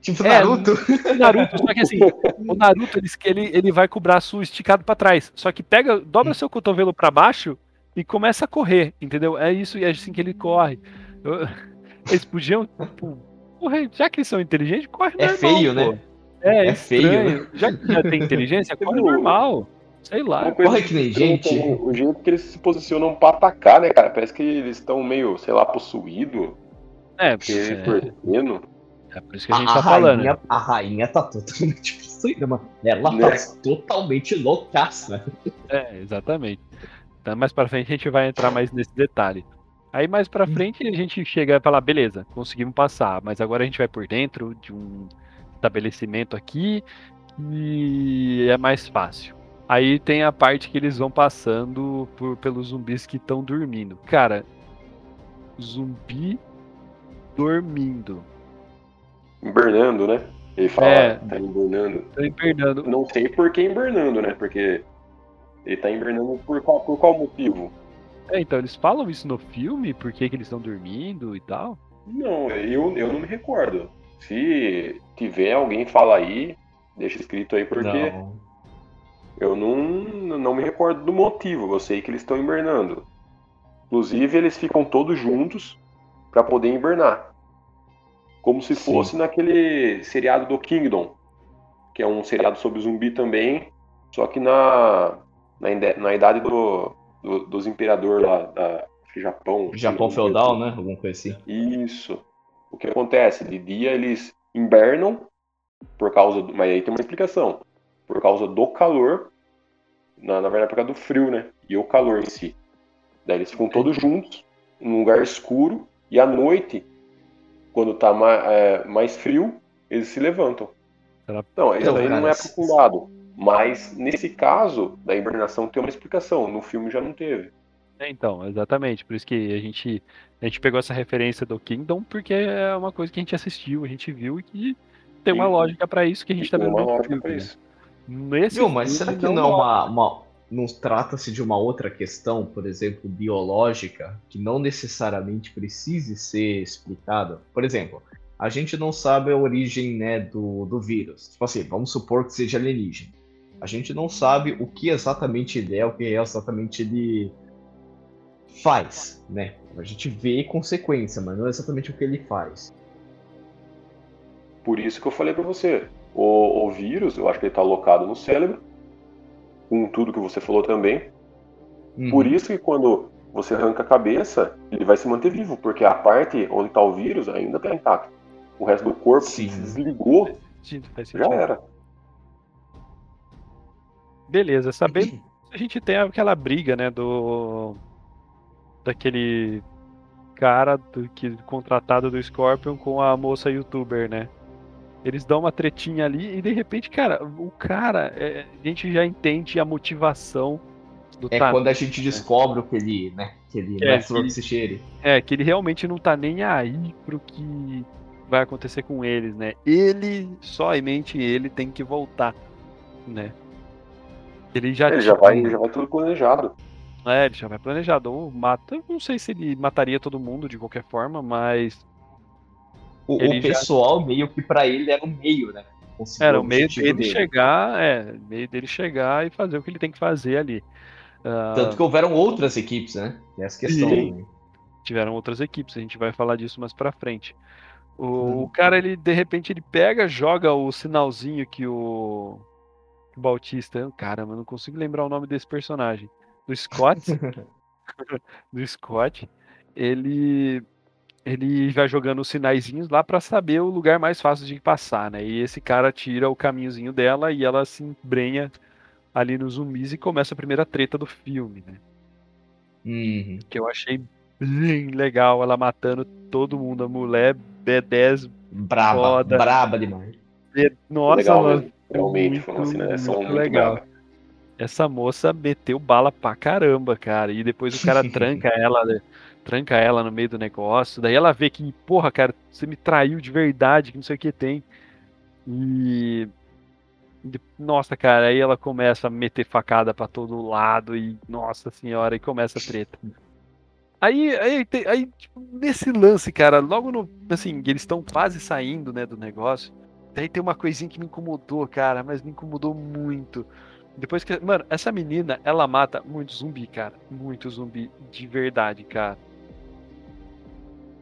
Tipo é, Naruto. Naruto, só que assim, o Naruto ele, ele, ele vai com o braço esticado para trás. Só que pega, dobra seu cotovelo para baixo e começa a correr, entendeu? É isso e é assim que ele corre. Eu, eles podiam, tipo, correr, já que eles são inteligentes, corre é normal. Feio, né? É, é feio, né? Já que já tem inteligência, corre normal. Sei lá. Corre que nem gente. O, jeito que eles se posicionam pra atacar, né, cara? Parece que eles estão meio, sei lá, possuído. É, porque. É. é por isso que a gente a, tá a falando. Rainha, a rainha tá totalmente possuída, mano. Ela né? tá totalmente loucaça. É, exatamente. Então, mais pra frente a gente vai entrar mais nesse detalhe. Aí mais pra frente a gente chega e fala, beleza, conseguimos passar, mas agora a gente vai por dentro de um estabelecimento aqui e é mais fácil. Aí tem a parte que eles vão passando por, pelos zumbis que estão dormindo. Cara, zumbi dormindo. Hibernando, né? Ele fala, é, tá hibernando. Tá hibernando. Não sei por que hibernando, né? Porque ele tá hibernando por qual, por qual motivo? É, então, eles falam isso no filme? Por que, que eles estão dormindo e tal? Não, eu, eu não me recordo. Se tiver alguém fala aí, deixa escrito aí porque não. Eu não, não me recordo do motivo. Eu sei que eles estão hibernando. Inclusive, eles ficam todos juntos para poder hibernar. Como se fosse Sim. naquele seriado do Kingdom, que é um seriado sobre zumbi também, só que na, na, na idade do, do, dos imperadores lá da Japão. Japão feudal, né? Alguma coisa assim. Isso. O que acontece? De dia eles invernam por causa do. Mas aí tem uma explicação. Por causa do calor. Na, na verdade, por causa do frio, né? E o calor em si. Daí eles ficam todos juntos, num lugar escuro, e à noite, quando tá mais, é, mais frio, eles se levantam. Não, isso não é aprofundado. Mas nesse caso da hibernação tem uma explicação, no filme já não teve. É, então, exatamente. Por isso que a gente, a gente pegou essa referência do Kingdom, porque é uma coisa que a gente assistiu, a gente viu e que tem uma lógica para isso que a gente tá vendo. Uma lógica para isso. Nesse mas será que não, não é uma, uma, não trata-se de uma outra questão, por exemplo, biológica, que não necessariamente precise ser explicada? Por exemplo, a gente não sabe a origem né, do, do vírus. Tipo assim, vamos supor que seja alienígena. A gente não sabe o que exatamente ele é, o que exatamente ele faz, né? A gente vê consequência, mas não é exatamente o que ele faz. Por isso que eu falei para você, o, o, vírus, eu acho que ele está alocado no cérebro, com tudo que você falou também. Uhum. Por isso que quando você arranca a cabeça, ele vai se manter vivo, porque a parte onde está o vírus ainda está intacta. O resto do corpo Sim. se desligou, Sim, já era. Beleza, sabendo a gente tem aquela briga, né, do daquele cara do, que contratado do Scorpion com a moça youtuber, né? Eles dão uma tretinha ali e de repente, cara, o cara, é, a gente já entende a motivação do É quando a gente né? descobre o que ele, né, que ele é, é que, cheire. É, que ele realmente não tá nem aí pro que vai acontecer com eles, né? Ele, somente ele tem que voltar, né? Ele já, ele já, vai, já vai tudo planejado. É, ele já vai planejado. Ou mata. Eu não sei se ele mataria todo mundo de qualquer forma, mas. O, o pessoal já... meio que para ele era um meio, né? Era o meio dele, dele, chegar, é, meio dele chegar e fazer o que ele tem que fazer ali. Uh... Tanto que houveram outras equipes, né? Essa questão. Sim. Tiveram outras equipes, a gente vai falar disso mais pra frente. O, o, cara, ele de repente ele pega, joga o sinalzinho que o, o Bautista. Caramba, eu não consigo lembrar o nome desse personagem. Do Scott. do Scott. Ele ele vai jogando os sinaizinhos lá para saber o lugar mais fácil de passar, né? E esse cara tira o caminhozinho dela e ela se embrenha ali nos zumbis e começa a primeira treta do filme, né? Uhum. Que eu achei bem legal, ela matando todo mundo, a mulher B10 braba, foda. braba demais. Nossa, legal, mano, realmente foi uma cena muito, muito legal. Brava. Essa moça meteu bala pra caramba, cara. E depois o cara tranca ela, né? Tranca ela no meio do negócio. Daí ela vê que, porra, cara, você me traiu de verdade, que não sei o que tem. E. Nossa, cara, aí ela começa a meter facada para todo lado e, nossa senhora, e começa a treta. Aí, aí, aí tipo, nesse lance, cara, logo no. Assim, eles estão quase saindo, né, do negócio. Daí tem uma coisinha que me incomodou, cara, mas me incomodou muito. Depois que. Mano, essa menina, ela mata muito zumbi, cara. Muito zumbi de verdade, cara.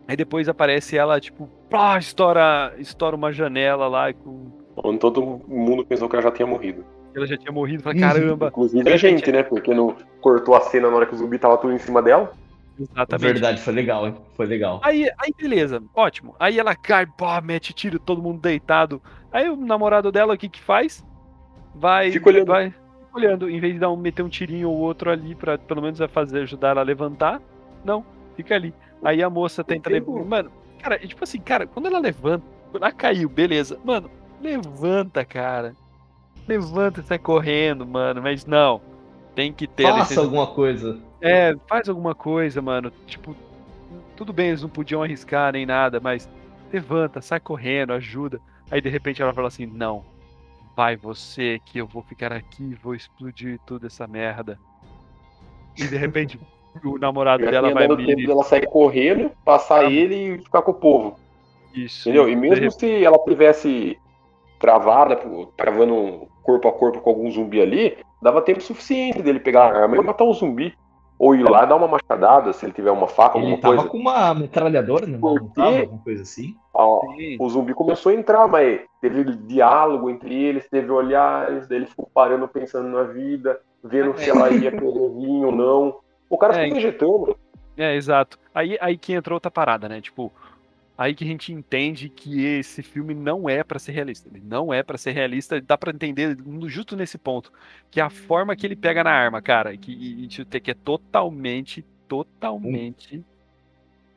Aí depois aparece ela, tipo, pá, estoura, estoura uma janela lá com. Onde todo mundo pensou que ela já tinha morrido. Ela já tinha morrido, fala, caramba. Inclusive a gente, né? Porque não cortou a cena na hora que o zumbi tava tudo em cima dela. Exatamente. Verdade, foi legal, hein? Foi legal. Aí, aí beleza, ótimo. Aí ela cai, pá, mete tiro, todo mundo deitado. Aí o namorado dela, o que que faz? Vai. Fica olhando. Vai olhando. Em vez de dar um, meter um tirinho ou outro ali pra pelo menos fazer, ajudar ela a levantar, não, fica ali. Aí a moça tenta levantar. Mano, cara, tipo assim, cara, quando ela levanta, ela caiu, beleza. Mano, levanta, cara. Levanta e sai correndo, mano. Mas não. Tem que ter. Faça alguma coisa. É, faz alguma coisa, mano. Tipo, tudo bem, eles não podiam arriscar nem nada, mas levanta, sai correndo, ajuda. Aí de repente ela fala assim: não, vai você que eu vou ficar aqui, vou explodir toda essa merda. E de repente o namorado Já dela vai vir. tempo dela sair correndo, passar ah. ele e ficar com o povo. Isso. Entendeu? E mesmo se ela tivesse travada, travando corpo a corpo com algum zumbi ali, dava tempo suficiente dele pegar a arma e matar um zumbi. Ou ir lá dar uma machadada, se ele tiver uma faca, ele alguma tava coisa. com uma metralhadora, né? Não tava, alguma coisa assim. o zumbi começou a entrar, mas teve diálogo entre eles, teve olhares, ele ficou parando pensando na vida, vendo se ela ia perder vinho ou não. O cara é, ficou vegetando. É, exato. Aí, aí que entrou outra parada, né? Tipo, aí que a gente entende que esse filme não é para ser realista. Ele não é para ser realista, dá para entender justo nesse ponto, que a forma que ele pega na arma, cara, que, e, que é totalmente, totalmente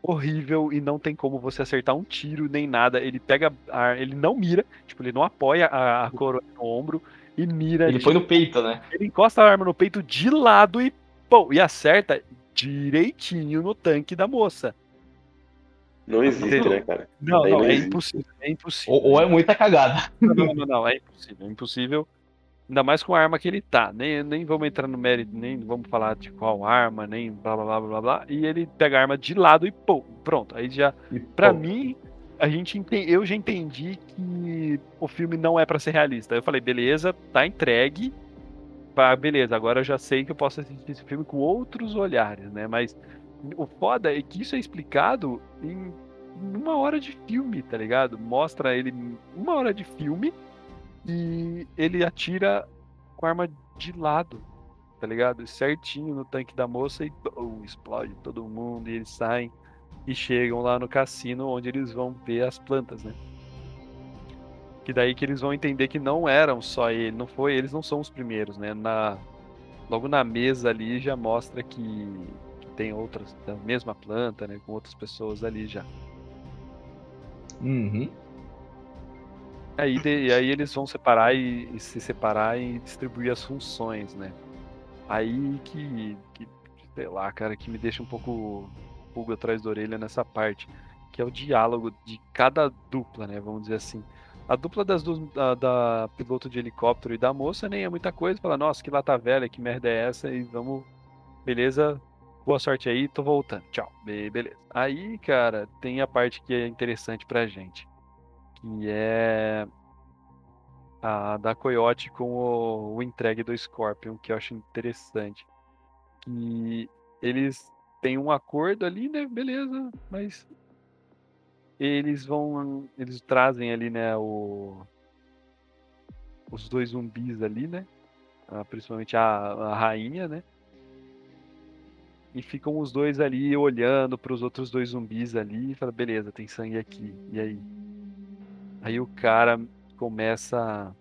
horrível e não tem como você acertar um tiro nem nada. Ele pega, a, ele não mira, tipo, ele não apoia a, a coroa no ombro e mira. Ele foi no peito, né? Ele encosta a arma no peito de lado e Bom, e acerta direitinho no tanque da moça. Não existe, Entendeu? né, cara? Não, não, não é impossível, é impossível. Ou, ou, é muita cagada. Não, não, não, é impossível, é impossível. Ainda mais com a arma que ele tá. Nem, nem vamos entrar no mérito, nem vamos falar de qual arma, nem blá blá blá blá blá. E ele pega a arma de lado e pô, pronto. Aí já. E, pra pô. mim, a gente ente... eu já entendi que o filme não é para ser realista. Eu falei, beleza, tá entregue ah, beleza, agora eu já sei que eu posso assistir esse filme com outros olhares, né? Mas o foda é que isso é explicado em uma hora de filme, tá ligado? Mostra ele uma hora de filme e ele atira com a arma de lado, tá ligado? Certinho no tanque da moça e oh, explode todo mundo e eles saem e chegam lá no cassino onde eles vão ver as plantas, né? Que daí que eles vão entender que não eram só ele, não foi, eles não são os primeiros, né? Na, logo na mesa ali já mostra que, que tem outras, da mesma planta, né? Com outras pessoas ali já. Uhum. Aí, de, aí eles vão separar e, e, se separar e distribuir as funções, né? Aí que, que, sei lá, cara, que me deixa um pouco pulga atrás da orelha nessa parte, que é o diálogo de cada dupla, né? Vamos dizer assim. A dupla das duas, da, da, piloto de helicóptero e da moça nem é muita coisa. Fala, nossa, que lata velha, que merda é essa? E vamos, beleza, Boa sorte aí, tô voltando. Tchau. Be- Beleza. Aí, cara, tem a parte que é interessante pra gente. Que é a da Coyote com o, o entregue do Scorpion, que eu acho interessante. Que eles têm um acordo ali, né? Beleza, mas eles vão. Eles trazem ali, né, o. Os dois zumbis ali, né? ah, principalmente a, a rainha, né? E ficam os dois ali olhando para os outros dois zumbis ali e fala, beleza, tem sangue aqui. E aí? Aí o cara começa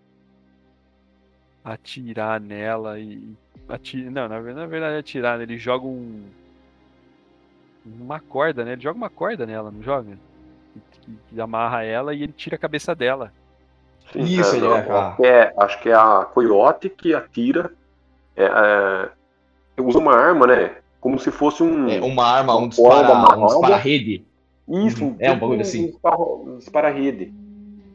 a atirar nela e. Atira, não, na verdade, na verdade atirar, né? ele joga um. Uma corda, né? Ele joga uma corda nela, não joga? Que, que amarra ela e ele tira a cabeça dela. Sim, Isso, é, ele falar. acho que é, acho que é a Coyote que atira. É, é, usa uma arma, né? Como se fosse um. É uma arma, um Uma corda dispara, um amarrada. dispara-rede. Isso, É um bagulho assim. Um dispara- um dispara-rede.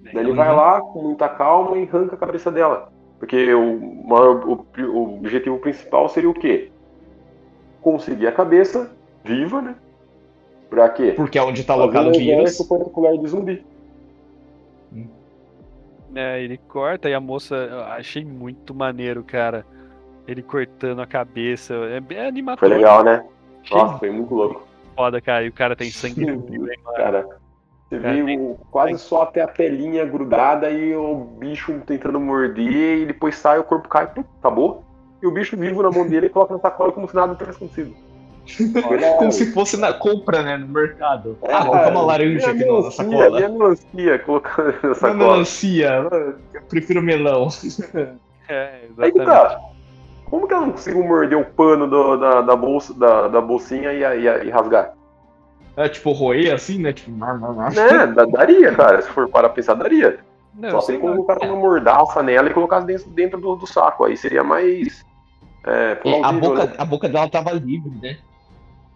Daí ele Uhum. vai lá com muita calma e arranca a cabeça dela. Porque o, maior- o, o objetivo principal seria o quê? Conseguir a cabeça viva, né? Pra quê? Porque é onde tá um o vírus. particular de zumbi. É, ele corta e a moça. Eu achei muito maneiro, cara. Ele cortando a cabeça. É bem Foi animador. legal, né? Achei Nossa, foi muito louco. foda, cara. E o cara tem sangue no rio, hein, mano? Cara, você Cara, vê o- quase só até a pelinha grudada e o bicho tentando morder e depois sai, o corpo cai, pum, acabou. E o bicho vivo na mão dele e coloca na sacola como se nada tivesse acontecido. Como se fosse na compra, né? No mercado. É, ah, colocar uma laranja minha aqui na- sacola. Melancia colocando na sacola. melancia. Eu prefiro melão. É, Aí exatamente. tá. Como que ela não conseguiu morder o pano do- da, da bolsa, da, da bolsinha e, e- e rasgar? É tipo roer assim, né? Tipo. mar, mar, mar. Da- daria, cara. Se for para pensar, daria. Não, Só ele lá. colocasse uma mordaça nela e colocasse dentro, dentro do, do saco. Aí seria mais. É, É, a, boca, né? a boca dela tava livre, né?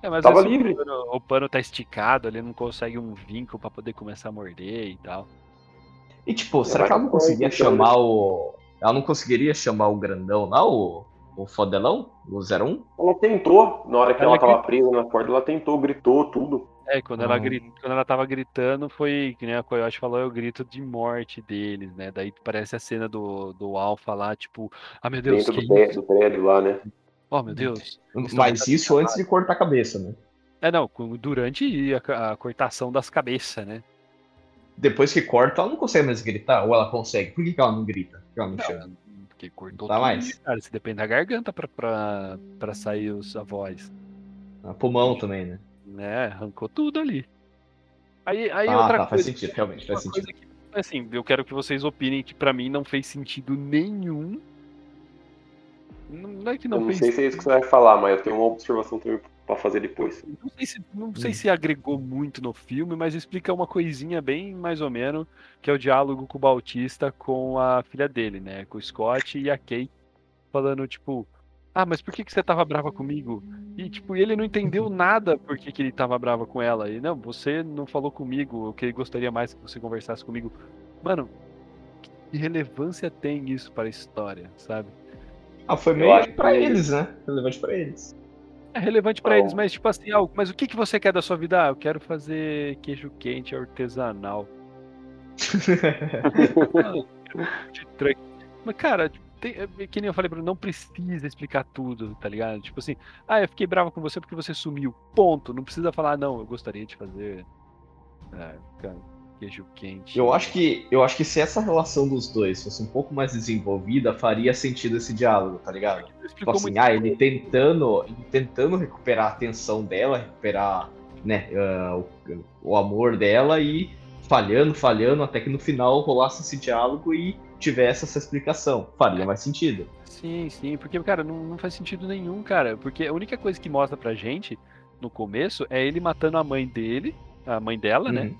É, mas Tava esse livre. pano- O pano tá esticado, ele não consegue um vinco pra poder começar a morder e tal. E tipo, será vai que ela não conseguia então, chamar o. Ela não conseguiria chamar o grandão lá, o. O fodelão? O 01? Ela tentou, na hora que Ela ela, tava gritou. presa na corda, ela tentou, gritou tudo. É, quando ela, Ah. quando ela tava gritando, foi, que nem a Coyote falou, é o grito de morte deles, né? Daí parece a cena do, do Alpha lá, tipo, ah meu Deus, dentro que do, pé, isso? do prédio lá, né? Oh meu Deus. Eles tão Mas isso antes de cortar a cabeça, né? É, não, durante a, a cortação das cabeças, né? Depois que corta, ela não consegue mais gritar, ou ela consegue? Por que, que ela não grita? Por que ela não, chama? Não, porque cortou Tá tudo, mais. cara. Você depende da garganta pra, pra, pra sair os, a voz. Ah, Pulmão também, né? Né? Arrancou tudo ali. Aí, aí Ah, outra tá, faz coisa, sentido, realmente, faz sentido. que, assim, eu quero que vocês opinem que pra mim não fez sentido nenhum. Não, é que não, eu não fez sei se é isso que você vai falar, mas eu tenho uma observação também pra fazer depois. Não sei, se, não sei Hum. se agregou muito no filme, mas explica uma coisinha bem mais ou menos, que é o diálogo com o Bautista com a filha dele, né? Com o Scott e a Kate, falando, tipo, ah, mas por que, que você tava brava comigo? E, tipo, ele não entendeu nada por que, que ele tava brava com ela. E, não, você não falou comigo, eu que gostaria mais que você conversasse comigo. Mano, que relevância tem isso para a história, sabe? Ah, foi meio acho pra que- eles, né? Relevante pra eles. É relevante pra Não. eles, mas tipo assim, ah, mas o que, que você quer da sua vida? Ah, eu quero fazer queijo quente artesanal. Mas, cara, tem, é que nem eu falei, Bruno, não precisa explicar tudo, tá ligado? Tipo assim, ah, eu fiquei brava com você porque você sumiu. Ponto. Não precisa falar, não, eu gostaria de fazer é, cara, queijo quente. Eu acho que eu acho que se essa relação dos dois fosse um pouco mais desenvolvida, faria sentido esse diálogo, tá ligado? Tipo assim, ah, ele tentando, ele tentando recuperar a atenção dela, recuperar, né, ah, o, o amor dela e falhando, falhando, até que no final rolasse esse diálogo e tivesse essa explicação. Faria mais sentido. Sim, sim, porque, cara, não, não faz sentido nenhum, cara. Porque a única coisa que mostra pra gente no começo é ele matando a mãe dele, a mãe dela, né?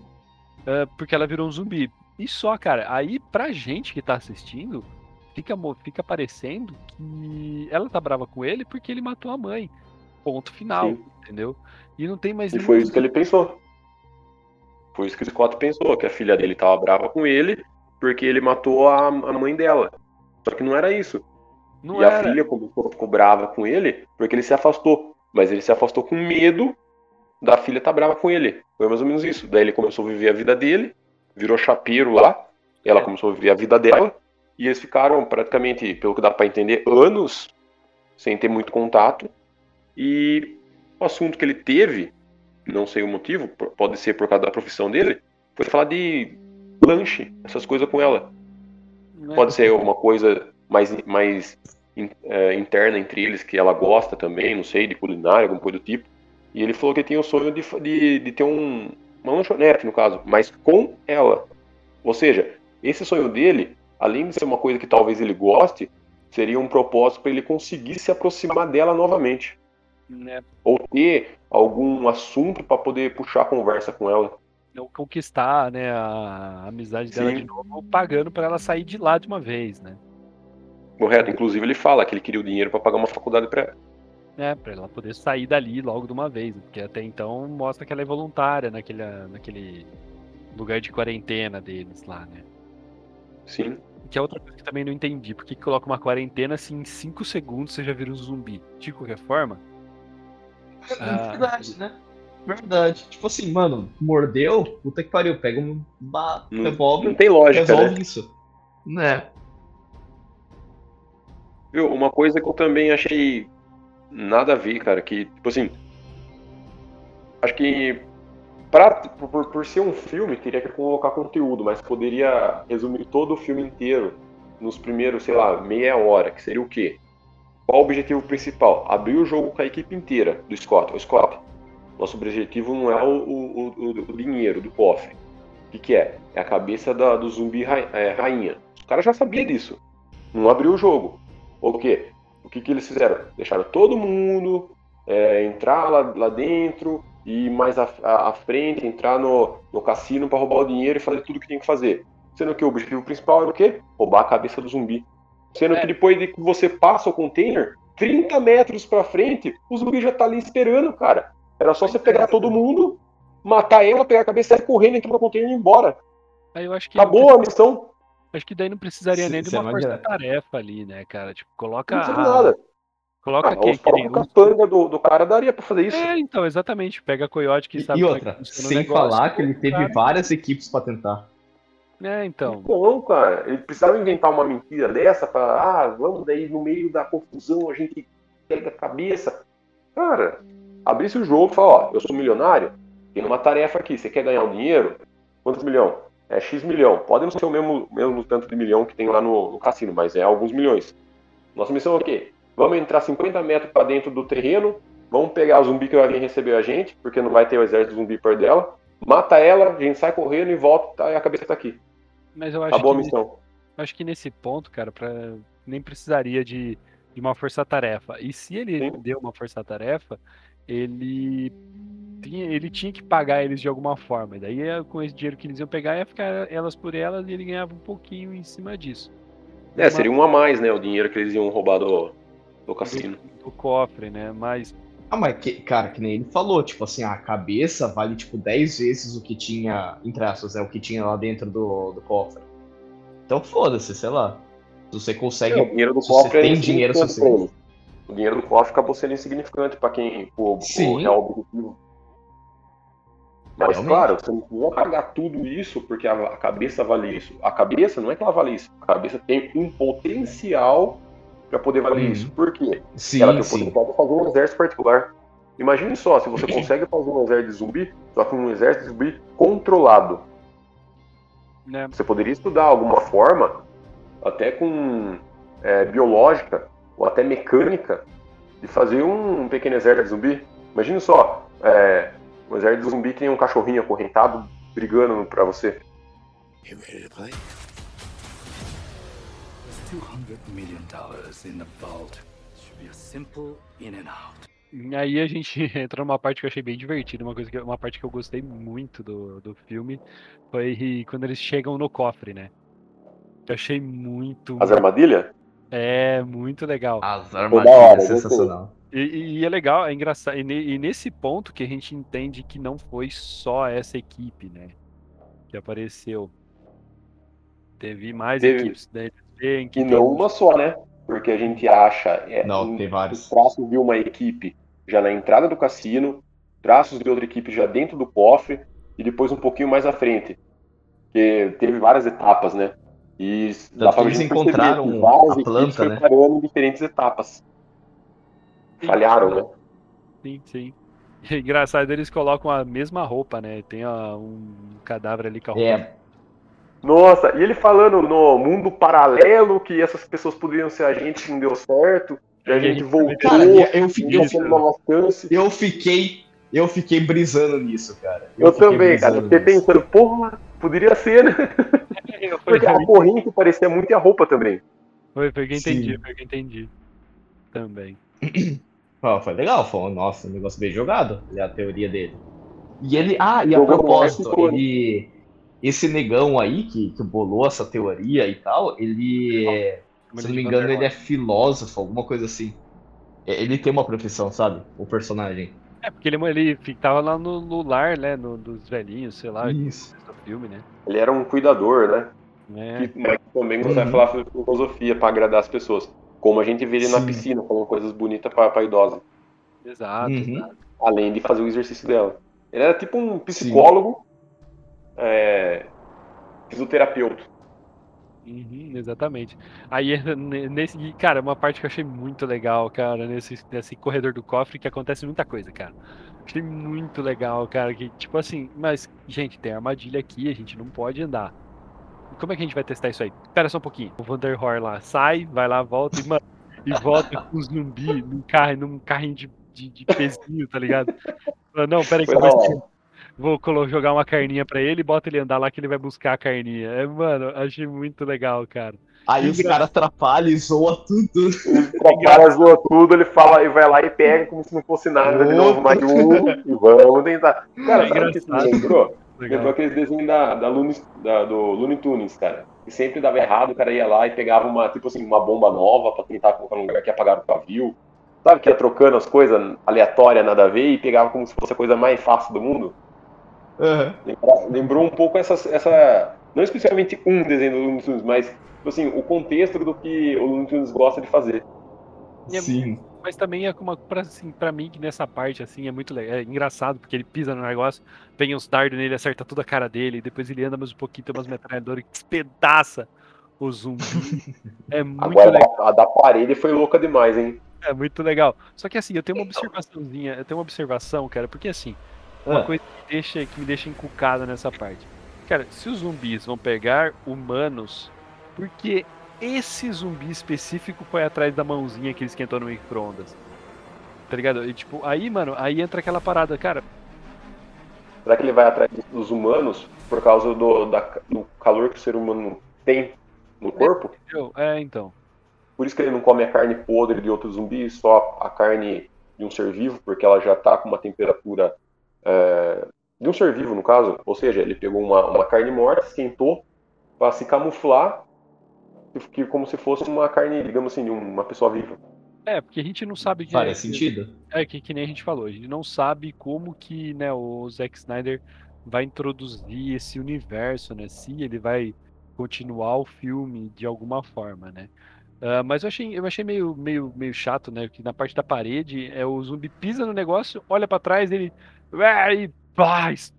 Ah, porque ela virou um zumbi. E só, cara, aí pra gente que tá assistindo, fica, fica parecendo que ela tá brava com ele porque ele matou a mãe. Ponto final, Sim. entendeu? E não tem mais E foi isso que ele pensou. Foi isso que o Scott pensou, que a filha dele tava brava com ele porque ele matou a, a mãe dela. Só que não era isso. Não e era. a filha começou, ficou brava com ele porque ele se afastou. Mas ele se afastou com medo da filha tá brava com ele. Foi mais ou menos isso. Daí ele começou a viver a vida dele, virou chapeiro lá, ela começou a viver a vida dela, e eles ficaram praticamente, pelo que dá para entender, anos sem ter muito contato. E o assunto que ele teve, não sei o motivo, pode ser por causa da profissão dele, foi falar de lanche, essas coisas com ela. É. Pode ser uma coisa mais, mais é, interna entre eles, que ela gosta também, não sei, de culinária, alguma coisa do tipo. E ele falou que tinha o sonho de, de, de ter um, uma lanchonete, no caso, mas com ela. Ou seja, esse sonho dele, além de ser uma coisa que talvez ele goste, seria um propósito para ele conseguir se aproximar dela novamente. Né? Ou ter algum assunto para poder puxar a conversa com ela. Ou conquistar né, a amizade dela Sim. de novo, pagando para ela sair de lá de uma vez, né? Correto. Inclusive ele fala que ele queria o dinheiro para pagar uma faculdade para ela. É, pra ela poder sair dali logo de uma vez, né? porque até então mostra que ela é voluntária naquele, naquele lugar de quarentena deles lá, né? Sim. Que é outra coisa que também não entendi. Por que, que coloca uma quarentena se em 5 segundos você já vira um zumbi? De qualquer forma. É ah, verdade, né? Verdade. Tipo assim, mano, mordeu, puta que pariu, pega um hum, revólver. Não tem lógica, resolve né? isso. Né? Viu, uma coisa que eu também achei nada a ver, cara, que, tipo assim. Acho que pra, por, por ser um filme, teria que colocar conteúdo, mas poderia resumir todo o filme inteiro nos primeiros, sei lá, meia hora, que seria o quê? Qual o objetivo principal? Abrir o jogo com a equipe inteira do Scott. O Scott, nosso objetivo não é o, o, o, o dinheiro do cofre. O que, que, é? É a cabeça da, do zumbi é, rainha. Os caras já sabiam disso. Não abriu o jogo. O quê? O que, que eles fizeram? Deixaram todo mundo é, entrar lá, lá dentro e mais à, à frente, entrar no, no cassino para roubar o dinheiro e fazer tudo o que tem que fazer. Sendo que o objetivo principal era o quê? Roubar a cabeça do zumbi. Sendo é. que depois de que você passa o container, 30 metros pra frente, o zumbi já tá ali esperando, cara. Era só você pegar todo mundo, matar ela, pegar a cabeça, sair correndo, entrar no container e ir embora. Aí eu acho que Acabou a missão. Acho que daí não precisaria nem de uma força-tarefa ali, né, cara? Tipo, coloca. Não precisa nada. Coloca ah, que, que o capanga do, do cara daria pra fazer isso. É, então, exatamente. Pega a Coyote que sabe E é outra, sem negócio, falar que ele teve cara. várias equipes pra tentar. É, então. Bom, cara, ele precisava inventar uma mentira dessa para, ah, vamos daí no meio da confusão a gente pega a cabeça. Cara, abrisse o jogo e fala, ó, eu sou milionário, tem uma tarefa aqui, você quer ganhar um dinheiro? Quantos milhão? É X milhão. Pode não ser o mesmo, mesmo tanto de milhão que tem lá no, no cassino, mas é alguns milhões. Nossa missão é o quê? Vamos entrar 50 metros para dentro do terreno, vamos pegar o zumbi que vai vir receber a gente, porque não vai ter o exército zumbi perto dela, mata ela, a gente sai correndo e volta tá, e a cabeça tá aqui. Mas eu acho Acabou que, a missão. Acho que nesse ponto, cara, pra, nem precisaria de, de uma força-tarefa. E se ele Sim. deu uma força-tarefa, ele tinha, ele tinha que pagar eles de alguma forma. E daí, com esse dinheiro que eles iam pegar, ia ficar elas por elas e ele ganhava um pouquinho em cima disso. É, uma... seria um a mais, né? O dinheiro que eles iam roubar do, do cassino. Do, do cofre, né? Mas. Ah, mas, que, cara, que nem ele falou, tipo assim, a cabeça vale, tipo, 10 vezes o que tinha, entre aspas, é o que tinha lá dentro do, do cofre. Então foda-se, sei lá. Se você consegue. É, o dinheiro do cofre é tem dinheiro você... O dinheiro do cofre acabou sendo insignificante para quem. O, o real objetivo. Mas, Realmente. claro, você não vai pagar tudo isso porque a, cabeça vale isso. A cabeça não é que ela vale isso. A cabeça tem um potencial para poder valer uhum. isso. Por quê? Sim, ela tem sim. potencial para fazer um exército particular. Imagine só, se você consegue fazer um exército de zumbi, só que um exército de zumbi controlado. É. Você poderia estudar alguma forma, até com é, biológica ou até mecânica, de fazer um, um pequeno exército de zumbi. Imagine só, é, um exército de zumbi que tem um cachorrinho acorrentado brigando pra você. You ready to play? 200 million dollars in the vault. Should be a simple in and out. Aí a gente entra numa parte que eu achei bem divertida, uma, coisa que, uma parte que eu gostei muito do, do filme foi quando eles chegam no cofre, né? Eu achei muito. As armadilhas? É, muito legal. As armadilhas, sensacional. E, e, é legal, é engraçado. E, e, nesse ponto que a gente entende que não foi só essa equipe, né? Que apareceu. Teve mais Teve. equipes. Né? e não uma só, né? Porque a gente acha. É, não, tem vários. traços de uma equipe já na entrada do cassino, traços de outra equipe já dentro do cofre e depois um pouquinho mais à frente. Que teve várias etapas, né? E dá pra eles encontraram a planta, né? parando em diferentes etapas. Sim, Falharam, né? Sim, sim. Engraçado, eles colocam a mesma roupa, né? Tem ó, um cadáver ali com a roupa. É. Nossa, e ele falando no mundo paralelo que essas pessoas poderiam ser a gente que não deu certo, e a gente voltou, cara, eu fiquei, eu fiquei, eu fiquei brisando nisso, cara. Eu, eu também, cara. Fiquei pensando, porra, poderia ser, né? Porque a corrente parecia muito e a roupa também. Foi, foi que entendi, foi que entendi. Também. Oh, foi legal, foi, nossa, um negócio bem jogado, a teoria dele. E ele, ah, e a propósito, ele, esse negão aí que, que bolou essa teoria e tal, ele, é, se não me engano, ele é filósofo, alguma coisa assim. É, ele tem uma profissão, sabe? O personagem. É, porque ele, ele tava lá no, no lar, né? No, dos velhinhos, sei lá. Isso. Filme, né? Ele era um cuidador, né? É. Que, mas também gostava uhum. de falar filosofia para agradar as pessoas. Como a gente vê ele Sim. na piscina, falando coisas bonitas pra, pra idosa. Exato, uhum. exato, Além de fazer o exercício dela. Ele era tipo um psicólogo, é, fisioterapeuta. Uhum, exatamente. Aí, nesse, cara, uma parte que eu achei muito legal, cara, nesse, nesse corredor do cofre, que acontece muita coisa, cara. Achei muito legal, cara, que, tipo assim, mas, gente, tem armadilha aqui, a gente não pode andar. Como é que a gente vai testar isso aí? Espera só um pouquinho. O Vanderhor lá sai, vai lá, volta e, mano, e volta com um zumbi num carro, num carrinho de, de, de pezinho, tá ligado? Não, pera aí que vai Vou jogar uma carninha pra ele e bota ele andar lá que ele vai buscar a carninha. É, mano, achei muito legal, cara. Aí os caras atrapalham e zoam tudo. O cara zoa tudo, ele fala e vai lá e pega como se não fosse nada de novo, mais um, e vamos tentar. Cara, é sabe que lembrou? Lembrou aqueles desenhos da, da, Looney, da, do Looney Tunes, cara. Que sempre dava errado, o cara ia lá e pegava uma, tipo assim, uma bomba nova pra tentar colocar num lugar que apagaram o pavio. Sabe que ia trocando as coisas aleatórias, nada a ver, e pegava como se fosse a coisa mais fácil do mundo? Uhum. Lembrou, lembrou, um pouco essa, essa. Não especialmente um desenho do Looney Tunes, mas tipo assim, o contexto do que o Looney Tunes gosta de fazer. Sim mas também é uma pra, assim, pra mim que nessa parte assim é muito legal, é engraçado porque ele pisa no negócio, vem uns dardos nele, acerta toda a cara dele, e depois ele anda mais um pouquinho, tem umas metralhadoras que despedaça o zumbi. É muito Agora, legal. A da parede foi louca demais, hein? É muito legal. Só que assim, eu tenho uma observaçãozinha, eu tenho uma observação, cara, porque assim, uma ah. coisa que, deixa, que me deixa encucado nessa parte. Cara, se os zumbis vão pegar humanos, porque esse zumbi específico foi atrás da mãozinha que ele esquentou no micro-ondas. Tá ligado? E tipo, aí, mano, aí entra aquela parada, cara. Será que ele vai atrás dos humanos por causa do, da, do calor que o ser humano tem no corpo? É, é, então. Por isso que ele não come a carne podre de outro zumbi, só a carne de um ser vivo, porque ela já tá com uma temperatura é, de um ser vivo, no caso. Ou seja, ele pegou uma, uma carne morta, esquentou para se camuflar que como se fosse uma carne, digamos assim, de uma pessoa viva. É, porque a gente não sabe que. Faz sentido. É, que, que nem a gente falou, a gente não sabe como que né, o Zack Snyder vai introduzir esse universo, né? Se ele vai continuar o filme de alguma forma, né? Uh, mas eu achei, eu achei meio, meio, meio chato, né? Que na parte da parede é o zumbi pisa no negócio, olha para trás, ele. E paz!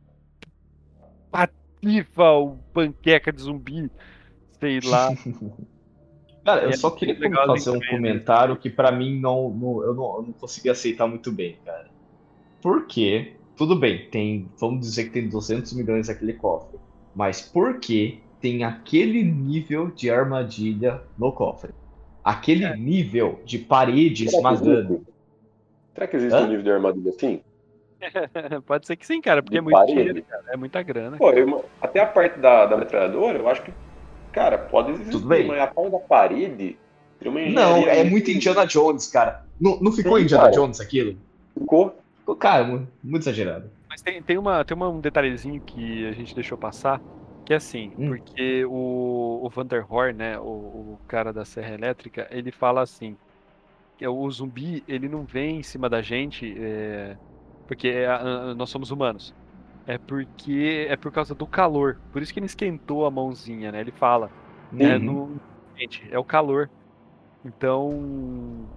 Patifa o panqueca de zumbi lá. Cara, eu é só queria fazer um né? comentário que para mim não, não, eu não, eu não consegui aceitar muito bem, cara. Por quê? Tudo bem, tem, vamos dizer que tem 200 milhões naquele cofre, mas por que tem aquele nível de armadilha no cofre? Aquele é. nível de parede esmagando. Será que existe Hã? um nível de armadilha assim? Pode ser que sim, cara, porque de é muito dinheiro, cara, é muita grana. Pô, eu, até a parte da, da metralhadora, eu acho que Cara, pode existir, Tudo bem. mas a parte da parede. Não, é muito Indiana Jones, cara. Não, não ficou Sim, Indiana cara. Jones aquilo? Ficou. Ficou, cara, muito exagerado. Mas tem, tem, uma, tem uma, um detalhezinho que a gente deixou passar, que é assim, hum. porque o, o Vanderhorn, né, o, o cara da Serra Elétrica, ele fala assim, que o zumbi, ele não vem em cima da gente, é, porque é, nós somos humanos. É porque é por causa do calor. Por isso que ele esquentou a mãozinha, né? Ele fala. Né? Uhum. É, no, gente, é o calor. Então.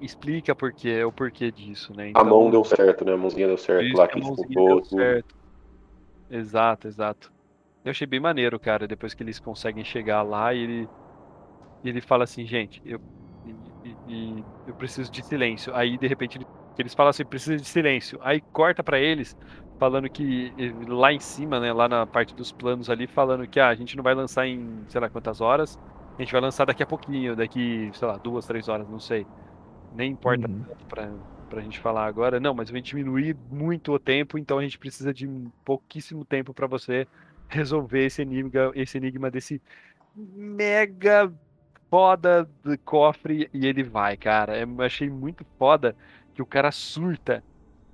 explica porque, o porquê disso, né? A mão deu certo, né? A mãozinha deu certo lá que tudo. certo. Exato, exato. Eu achei bem maneiro, cara, depois que eles conseguem chegar lá e ele, ele fala assim, gente, eu, e- e- eu preciso de silêncio. Aí, de repente, ele- eles falam assim, precisa de silêncio. Aí corta pra eles, falando que lá em cima, né, lá na parte dos planos ali, falando que ah, a gente não vai lançar em sei lá quantas horas, a gente vai lançar daqui a pouquinho, daqui, sei lá, duas, três horas, não sei. Nem importa Uhum. tanto pra, gente falar agora. Não, mas vai diminuir muito o tempo, então a gente precisa de pouquíssimo tempo pra você resolver esse enigma, esse enigma desse mega foda do cofre e ele vai, cara. É, Eu achei muito foda que o cara surta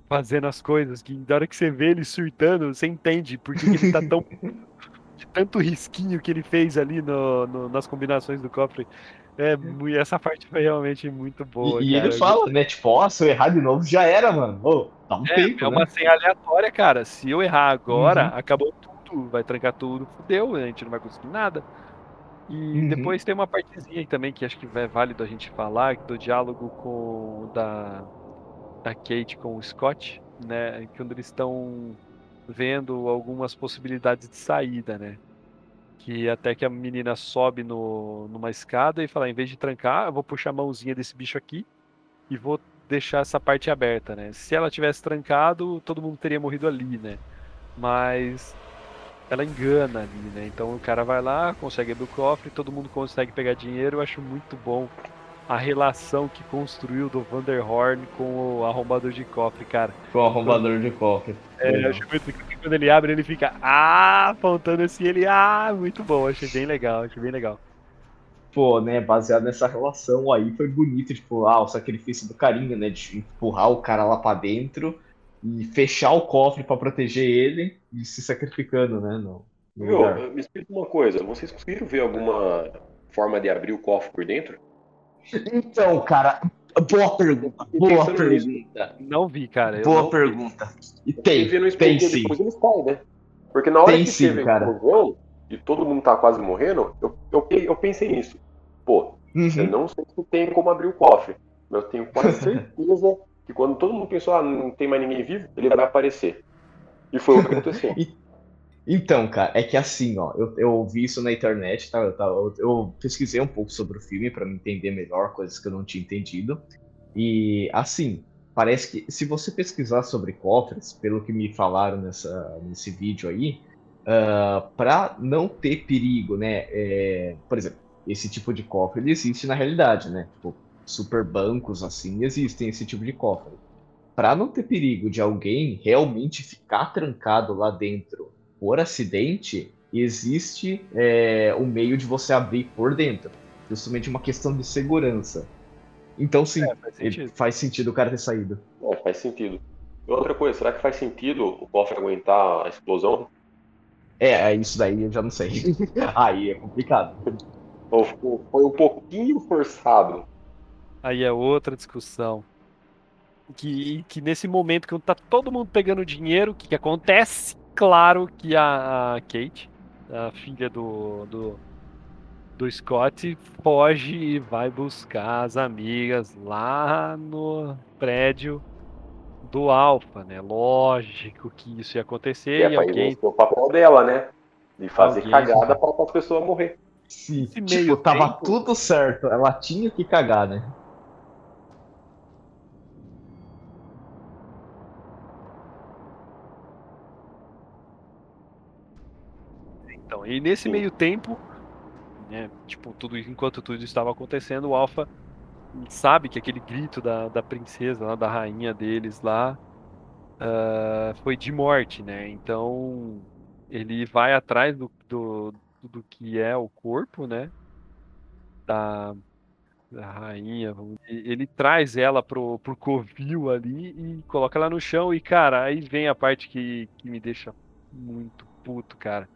fazendo as coisas, que da hora que você vê ele surtando, você entende por que, que ele tá tão. de tanto risquinho que ele fez ali no, no- nas combinações do cofre. É, essa parte foi realmente muito boa. E, cara. ele fala, né? Tipo, ó, se eu errar de novo, já era, mano. Ô, dá um É, tempo, é né? uma senha aleatória, cara. Se eu errar agora, Uhum. acabou tudo, vai trancar tudo, fudeu, a gente não vai conseguir nada. E Uhum. depois tem uma partezinha aí também que acho que é válido a gente falar, do diálogo com da, da Kate com o Scott, né? Quando eles estão vendo algumas possibilidades de saída, né? Que até que a menina sobe no, numa escada e fala, em vez de trancar, eu vou puxar a mãozinha desse bicho aqui e vou deixar essa parte aberta, né? Se ela tivesse trancado, todo mundo teria morrido ali, né? Mas ela engana ali, né? Então o cara vai lá, consegue abrir o cofre, todo mundo consegue pegar dinheiro. Eu acho muito bom a relação que construiu do Vanderhorn com o arrombador de cofre, cara. Com o arrombador de cofre. É, eu acho muito que quando ele abre, ele fica ah, apontando assim, ele ah, muito bom. Achei bem legal, achei bem legal. Pô, né, baseado nessa relação aí, foi bonito, tipo, ah, o sacrifício do carinho, né, de empurrar o cara lá pra dentro e fechar o cofre pra proteger ele e se sacrificando, né, no, no Meu, lugar. me explica uma coisa, vocês conseguiram ver alguma forma de abrir o cofre por dentro? Então, cara, boa pergunta, boa pergunta, Não vi, cara. eu boa vi. pergunta. E tem, tem sim. né? Porque na hora Tem que sim, teve cara. e todo mundo tá quase morrendo, eu, eu, eu pensei nisso. Pô, eu Uhum. não sei se tem como abrir o cofre, mas eu tenho quase certeza que quando todo mundo pensou, ah, não tem mais ninguém vivo, ele vai aparecer. E foi o que aconteceu. Então, cara, é que assim, ó, eu, eu vi isso na internet, tá? Eu, tava- eu- eu pesquisei um pouco sobre o filme pra me entender melhor, coisas que eu não tinha entendido. E assim, parece que se você pesquisar sobre cofres, pelo que me falaram nessa, nesse vídeo aí, ah, pra não ter perigo, né? é, por exemplo, esse tipo de cofre ele existe na realidade, né? Tipo, super bancos assim existem esse tipo de cofre. Pra não ter perigo de alguém realmente ficar trancado lá dentro por acidente, existe é, um meio de você abrir por dentro. Justamente uma questão de segurança. Então, sim, É, faz sentido. faz sentido o cara ter saído. É, faz sentido. E outra coisa, será que faz sentido o cofre aguentar a explosão? É, é, isso daí eu já não sei. Aí é complicado. Foi um pouquinho forçado? Aí é outra discussão. Que, que nesse momento, quando tá todo mundo pegando dinheiro, o que, que acontece? Claro que a, a Kate, a filha do, do, do Scott, foge e vai buscar as amigas lá no prédio do Alpha, né? Lógico que isso ia acontecer E é e alguém. exercer o papel dela, né? De fazer Alguém- cagada pra as pessoas morrer. Sim, Esse tipo, tava tempo- tudo certo. Ela tinha que cagar, né? Então, e nesse Sim. meio tempo, né, tipo, tudo enquanto tudo estava acontecendo, o Alpha sabe que aquele grito da, da princesa, lá, da rainha deles lá, ah, foi de morte, né? Então ele vai atrás do, do, do que é o corpo, né? Da, da rainha. Ele traz ela pro, pro covil ali e coloca ela no chão. E, cara, aí vem a parte que, que me deixa muito puto, cara.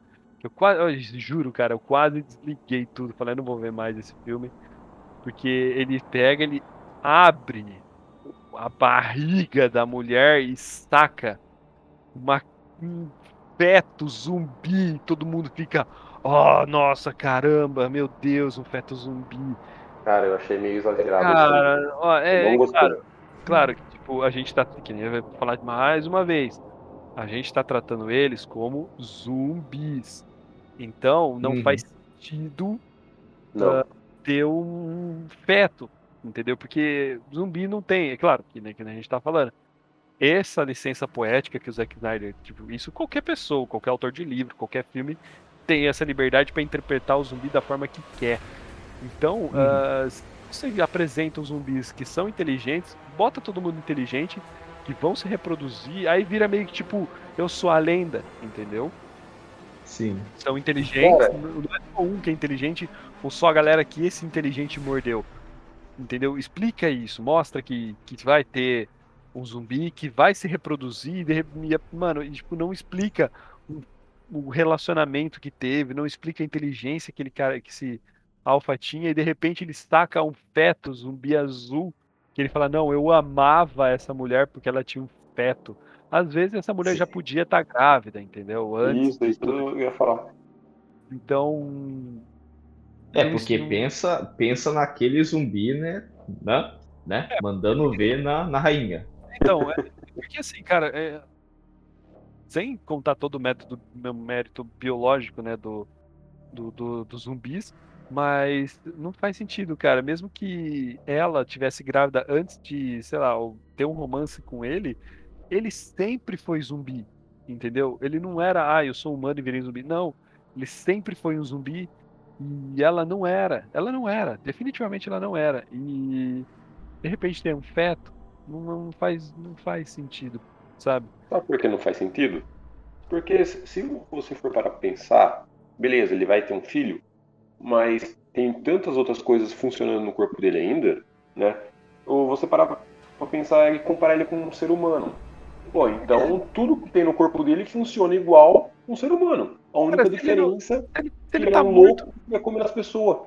Eu quase, eu juro, cara, eu quase desliguei tudo. Falei, não vou ver mais esse filme. Porque ele pega, ele abre a barriga da mulher e saca uma, um feto zumbi. e Todo mundo fica, oh, nossa, caramba, meu Deus, um feto zumbi. Cara, eu achei meio exagerado. Cara, ó, é, é claro, claro que tipo, a gente tá, que nem eu vou falar mais uma vez, a gente tá tratando eles como zumbis. Então, não Uhum. faz sentido Não. ter um feto, entendeu? Porque zumbi não tem, é claro, que nem, que nem a gente tá falando. Essa licença poética que o Zack Snyder, tipo, isso qualquer pessoa, qualquer autor de livro, qualquer filme tem essa liberdade para interpretar o zumbi da forma que quer. Então, ah, se você apresenta os zumbis que são inteligentes, bota todo mundo inteligente, que vão se reproduzir, aí vira meio que tipo, eu sou a lenda, entendeu? Sim. são inteligentes, Cara. não é só um que é inteligente, ou só a galera que esse inteligente mordeu. Entendeu? Explica isso, mostra que, que vai ter um zumbi que vai se reproduzir, e de e, mano, e, tipo, não explica o, o relacionamento que teve, não explica a inteligência que ele cara que esse alfa tinha, e de repente ele saca um feto zumbi azul, que ele fala, não, eu amava essa mulher porque ela tinha um feto. Às vezes essa mulher já Sim. podia estar grávida, entendeu? Antes Isso, isso eu ia falar. então. É, não- porque não- pensa, pensa naquele zumbi, né? Né? né? Mandando ver na, na rainha. Então, é, porque assim, cara, é, sem contar todo o método, meu mérito biológico, né, do, do, do- dos zumbis, mas não faz sentido, cara. Mesmo que ela tivesse grávida antes de, sei lá, ter um romance com ele, ele sempre foi zumbi, entendeu? Ele não era, ah, eu sou humano e virei zumbi. Não, ele sempre foi um zumbi e ela não era. Ela não era, definitivamente ela não era. E de repente tem um feto, não, não faz, não faz sentido, sabe? Sabe por que não faz sentido? Porque se você for para pensar, beleza, ele vai ter um filho, mas tem tantas outras coisas funcionando no corpo dele ainda, né? Ou você parar para pensar e comparar ele com um ser humano. Pô, então tudo que tem no corpo dele funciona igual um ser humano. A única Cara, se ele diferença é Ele, que ele ele tá é um morto, louco e é comer as pessoas.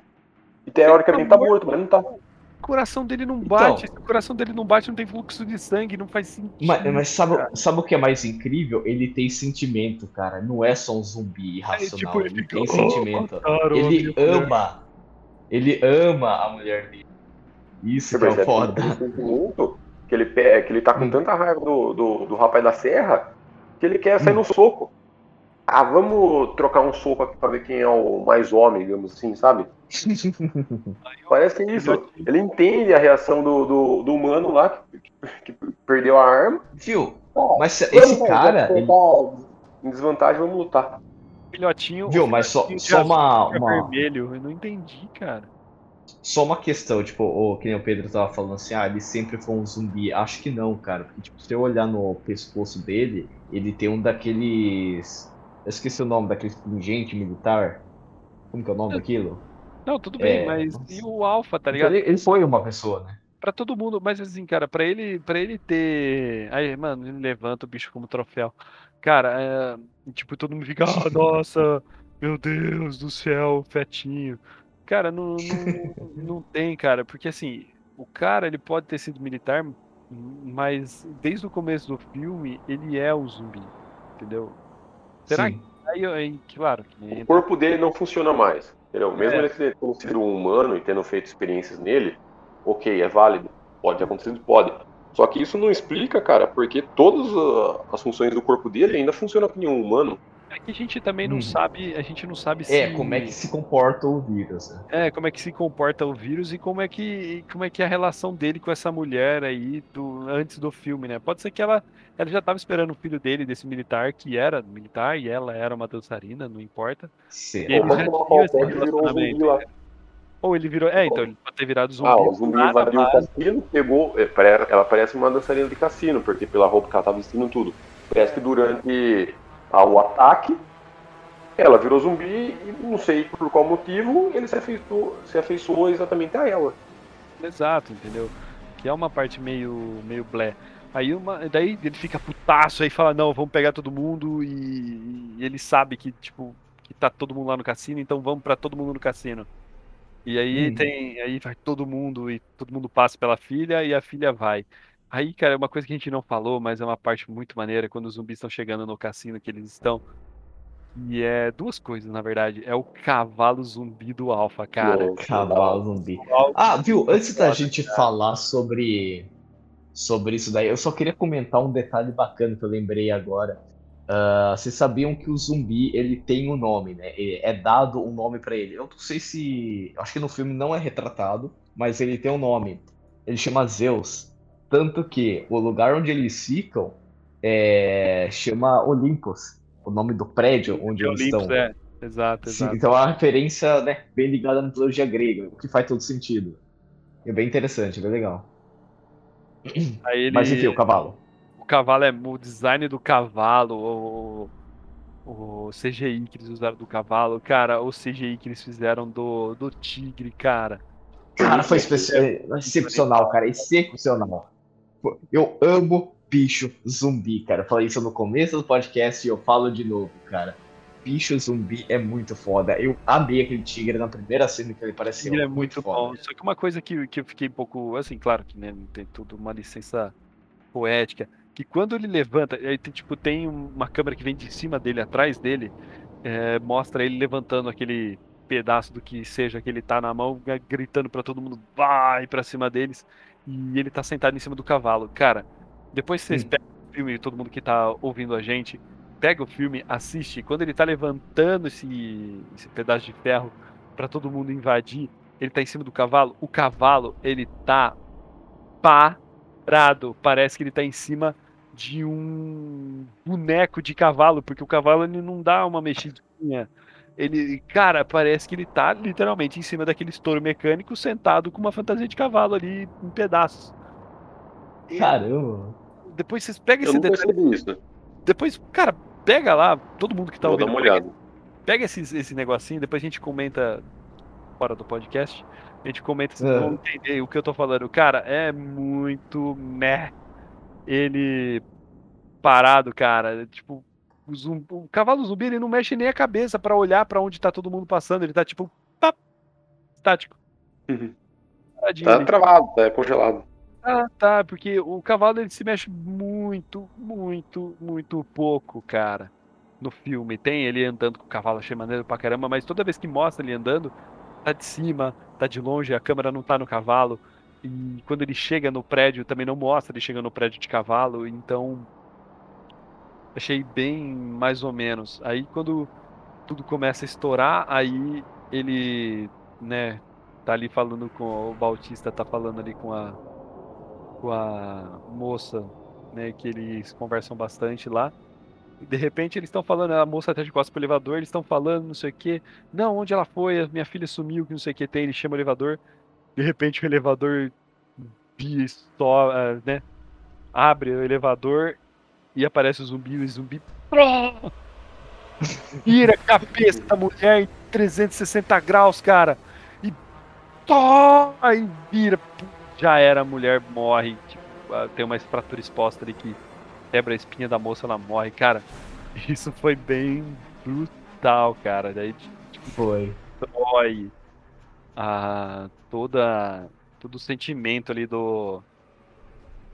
E teoricamente tá morto, mas não tá. o coração dele não Então. bate. Se o coração dele não bate, não tem fluxo de sangue, não faz sentido. Mas, mas sabe, cara. sabe o que é mais incrível? Ele tem sentimento, cara. Não é só um zumbi irracional. tipo, ele ele tem "Oh, sentimento. mataram a Ele minha mulher." ama. Ele ama a mulher dele. Isso que é percebe foda. sentimento que ele, que ele tá com Hum. tanta raiva do, do, do rapaz da serra que ele quer sair no soco. Ah, vamos trocar um soco aqui pra ver quem é o mais homem, digamos assim, sabe? Parece isso. Ele entende a reação do, do, do humano lá que, que perdeu a arma. Viu? Ó, Mas esse vamos, cara, vamos ele- botar Em desvantagem, vamos lutar. Filhotinho. Viu, mas só, só uma, uma, vermelho. Eu não entendi, cara. Só uma questão, tipo, o, que nem o Pedro tava falando assim, ah, ele sempre foi um zumbi. Acho que não, cara. Porque, tipo, se eu olhar no pescoço dele, ele tem um daqueles. Eu esqueci o nome daquele pingente militar. Como que é o nome daquilo? Não, tudo bem, É, mas e o Alpha, tá Então, ligado? ele, ele foi uma pessoa, né? Pra todo mundo, mas assim, cara, pra ele, para ele ter. Aí, mano, ele levanta o bicho como troféu. Cara, é, tipo, todo mundo fica, ah, nossa, meu Deus do céu, fetinho. Cara, não, não, não tem, cara, porque assim, o cara, ele pode ter sido militar, mas desde o começo do filme, ele é o zumbi, entendeu? Será Sim. Aí, aí claro, que O corpo dele não funciona mais. Entendeu? Mesmo É. ele tendo sido um humano e tendo feito experiências nele, ok, é válido. Pode ter acontecido, pode. Só que isso não explica, cara, porque todas ah, as funções do corpo dele ainda funcionam como um humano. É que a gente também não Uhum. sabe, a gente não sabe se É, como é que se comporta o vírus, né? É, como é que se comporta o vírus e como é que como é que é a relação dele com essa mulher aí do antes do filme, né? Pode ser que ela ela já estava esperando o filho dele desse militar que era militar e ela era uma dançarina, não importa. Será? Ele Ou já como tinha esse um relacionamento, lá. Ou ele virou, é, então ele pode ter virado zumbi. Ah, o zumbi lá na invadiu o cassino, pegou. é, Ela parece uma dançarina de cassino, porque pela roupa que ela tava vestindo tudo. Parece que durante ah, o ataque, ela virou zumbi e não sei por qual motivo ele se afeiçoou, se afeiçoou exatamente a ela. Exato, entendeu? Que é uma parte meio meio blé. Aí uma, daí ele fica putaço aí fala, não, vamos pegar todo mundo e, e ele sabe que, tipo, que tá todo mundo lá no cassino, então vamos pra todo mundo no cassino. E aí Uhum. tem, aí vai todo mundo e todo mundo passa pela filha e a filha vai. Aí, cara, é uma coisa que a gente não falou, mas é uma parte muito maneira quando os zumbis estão chegando no cassino que eles estão. E é duas coisas, na verdade. É o cavalo zumbi do Alpha, cara. O cavalo zumbi. Ah, viu? Antes da gente falar sobre, sobre isso daí, eu só queria comentar um detalhe bacana que eu lembrei agora. Uh, vocês sabiam que o zumbi ele tem um nome, né? É dado um nome para ele. Eu não sei se. Acho que no filme não é retratado, mas ele tem um nome. Ele chama Zeus. Tanto que o lugar onde eles ficam é... chama Olympus o nome do prédio onde eles Olympus, estão. É. Exato, exato. Sim, então é uma referência né, bem ligada à mitologia grega, o que faz todo sentido. É bem interessante, bem legal. Ele... Mas enfim, o cavalo. O cavalo é o design do cavalo, o, o CGI que eles usaram do cavalo, cara, o CGI que eles fizeram do, do tigre, cara. Cara, foi excepcional, cara, excepcional. Eu amo bicho zumbi, cara. Eu falei isso no começo do podcast e eu falo de novo, cara. Bicho zumbi é muito foda. Eu amei aquele tigre na primeira cena que ele pareceu. Ele é muito, muito bom. Só que uma coisa que, que eu fiquei um pouco. Assim, claro que né, tem tudo uma licença poética. Que quando ele levanta, aí tem, tipo, tem uma câmera que vem de cima dele, atrás dele, é, mostra ele levantando aquele pedaço do que seja que ele tá na mão, gritando para todo mundo, vai para cima deles, e ele tá sentado em cima do cavalo. Cara, depois vocês pegam o filme, todo mundo que tá ouvindo a gente, pega o filme, assiste. Quando ele tá levantando esse, esse pedaço de ferro para todo mundo invadir, ele tá em cima do cavalo. O cavalo, ele tá parado. Parece que ele tá em cima de um boneco de cavalo, porque o cavalo ele não dá uma mexidinha. Ele, cara, parece que ele tá literalmente em cima daquele estouro mecânico, sentado com uma fantasia de cavalo ali em pedaços. Caramba. Depois vocês pegam esse detalhe. Isso. Depois, cara, pega lá, todo mundo que tá Vou ouvindo. Dar uma olhada. Pega esse, esse negocinho, depois a gente comenta fora do podcast. A gente comenta se é. vão entender o que eu tô falando. Cara, é muito meh. Ele parado, cara. Tipo, o, zumbi, o cavalo zumbi ele não mexe nem a cabeça para olhar para onde tá todo mundo passando. Ele tá tipo, pá, estático. Uhum. Tá travado, tá congelado. Ah, tá, porque o cavalo ele se mexe muito, muito, muito pouco, cara. No filme. Tem ele andando com o cavalo, achei maneiro pra caramba, mas toda vez que mostra ele andando, tá de cima, tá de longe, a câmera não tá no cavalo. E quando ele chega no prédio, também não mostra ele chega no prédio de cavalo, então. Achei bem mais ou menos. Aí quando tudo começa a estourar, aí ele, né, tá ali falando com o Bautista, tá falando ali com a com a moça, né, que eles conversam bastante lá. E de repente eles estão falando, a moça até de costas pro elevador, eles estão falando, não sei o que. Não, onde ela foi? Minha filha sumiu, que não sei o que tem. Ele chama o elevador. De repente o elevador só, uh, né, abre o elevador e aparece o zumbi, e o zumbi vira a cabeça da mulher em 360 graus, cara. E tó, aí vira já era, a mulher morre, tipo, tem uma fratura exposta ali que quebra a espinha da moça, ela morre, cara. Isso foi bem brutal, cara. Daí tipo, foi. Dói a toda todo o sentimento ali do,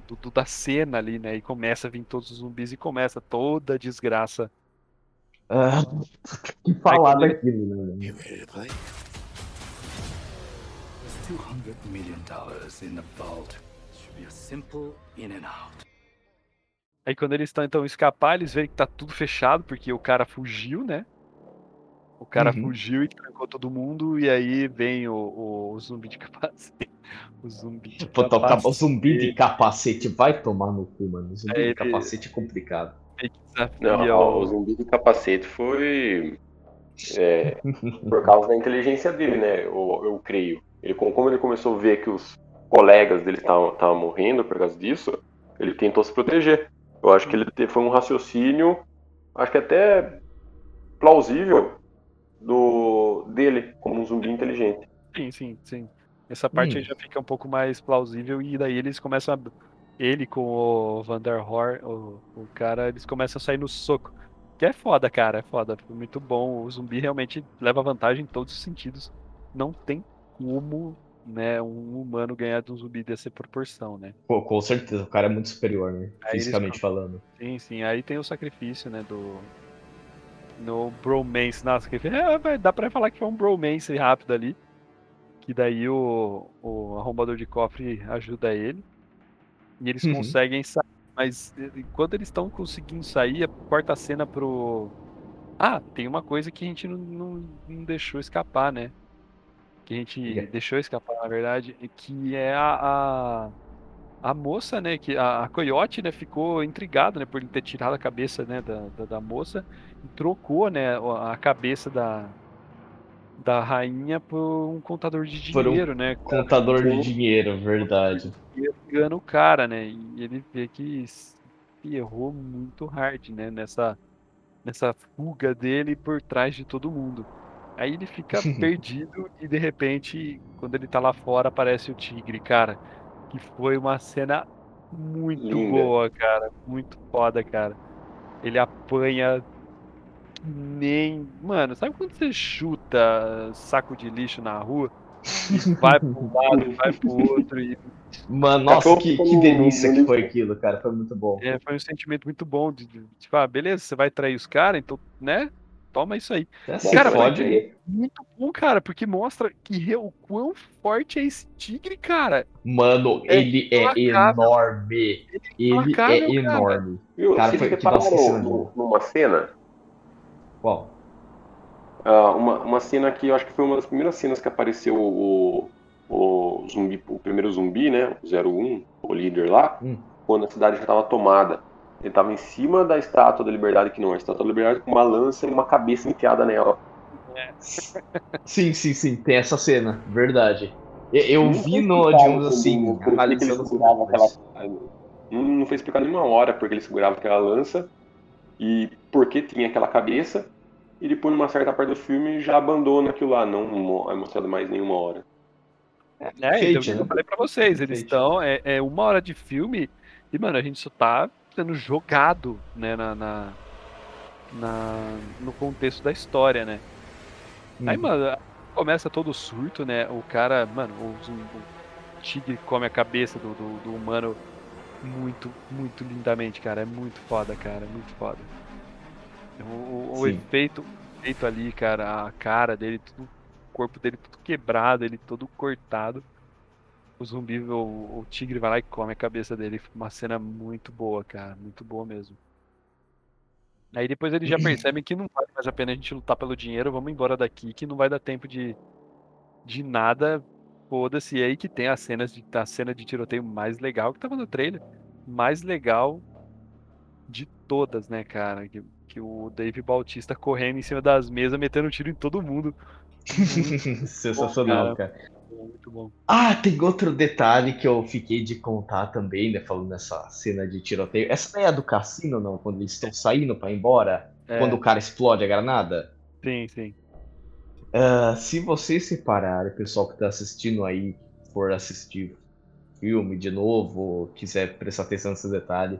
do, do, da cena ali, né? E começa a vir todos os zumbis e começa toda a desgraça. Ah, que falar daquilo, né? 200 million dollars in the vault. Should be a simple in and out. Aí quando eles estão então escapar, eles veem que tá tudo fechado, porque o cara fugiu, né? O cara uhum. fugiu e trancou todo mundo, e aí vem o, o, o zumbi de capacete. O zumbi de Pô, capacete. O zumbi de capacete vai tomar no cu, mano. O zumbi é, de capacete é complicado. Não, o zumbi de capacete foi. É, por causa da inteligência dele, né? Eu, eu creio. Ele, como ele começou a ver que os colegas dele estavam morrendo por causa disso, ele tentou se proteger. Eu acho que ele foi um raciocínio, acho que até plausível do dele como um zumbi inteligente. Sim, sim, sim. Essa parte hum. já fica um pouco mais plausível e daí eles começam a ele com o Vanderhor, o, o cara, eles começam a sair no soco. Que é foda, cara, é foda. Muito bom. O zumbi realmente leva vantagem em todos os sentidos. Não tem como né, um humano ganhar de um zumbi dessa proporção, né? Pô, com certeza, o cara é muito superior, né? Aí Fisicamente eles... falando. Sim, sim. Aí tem o sacrifício, né, do, no bromance. Nossa, que é, dá pra falar que foi um bromance rápido ali. Que daí o, o arrombador de cofre ajuda ele. E eles uhum. conseguem sair. Mas enquanto eles estão conseguindo sair, a cena pro. Ah, tem uma coisa que a gente não, não, não deixou escapar, né? Que a gente yeah. deixou escapar, na verdade, que é a, a a moça, né, que a, a Coyote, né, ficou intrigada, né, por ele ter tirado a cabeça, né, da, da, da moça trocou, né, a cabeça da, da rainha por um contador de dinheiro, um né? Contador de dinheiro, verdade. E engana o cara, né? E ele vê que errou muito hard, né? Nessa, nessa fuga dele por trás de todo mundo. Aí ele fica perdido e de repente, quando ele tá lá fora, aparece o tigre, cara que foi uma cena muito Linda. boa, cara. Muito foda, cara. Ele apanha nem. Mano, sabe quando você chuta saco de lixo na rua? E vai pro um lado, vai pro outro e. Mano, nossa, que, que delícia que foi aquilo, cara. Foi muito bom. É, foi um sentimento muito bom de, de tipo, ah, beleza, você vai trair os caras, então, né? Toma isso aí. É, cara, pode aí. Muito bom, cara, porque mostra que o quão forte é esse tigre, cara. Mano, é ele é enorme. Ele é enorme. Viu, cara, foi que nossa, no, numa cena. Qual? Uh, uma, uma cena que eu acho que foi uma das primeiras cenas que apareceu o, o zumbi, o primeiro zumbi, né? O 01, o líder lá, hum. quando a cidade já estava tomada. Ele tava em cima da estátua da liberdade, que não é a estátua da liberdade, com uma lança e uma cabeça enfiada nela. É. Sim, sim, sim, tem essa cena, verdade. Eu, eu vi no, digamos assim, analisando aquela... Não foi explicado nenhuma hora porque ele segurava aquela lança e por que tinha aquela cabeça. E depois, numa certa parte do filme, já abandona aquilo lá, não é mostrado mais nenhuma hora. É, é então, né? eu falei pra vocês, eles estão. É, é uma hora de filme e, mano, a gente só tá sendo jogado, né, na, na, na no contexto da história, né? Aí, uhum. mano, começa todo o surto, né? O cara, mano, o, o tigre come a cabeça do, do, do, humano muito, muito lindamente, cara. É muito foda, cara. É muito foda. O, o efeito, efeito ali, cara, a cara dele, tudo, o corpo dele tudo quebrado, ele todo cortado o zumbi, o, o, tigre vai lá e come a cabeça dele. Uma cena muito boa, cara. Muito boa mesmo. Aí depois eles já percebem que não vale mais a pena a gente lutar pelo dinheiro, vamos embora daqui, que não vai dar tempo de, de nada. Foda-se. E aí que tem as cenas de, a cena de tiroteio mais legal que tava no trailer. Mais legal de todas, né, cara? Que, que o Dave Bautista correndo em cima das mesas, metendo tiro em todo mundo. Sensacional, cara. cara muito bom. Ah, tem outro detalhe que eu fiquei de contar também, né? Falando nessa cena de tiroteio. Essa daí é do cassino, não? Quando eles estão saindo para ir embora? É. Quando o cara explode a granada? Sim, sim. Uh, se vocês separarem, pessoal que tá assistindo aí, for assistir filme de novo, quiser prestar atenção nesse detalhe,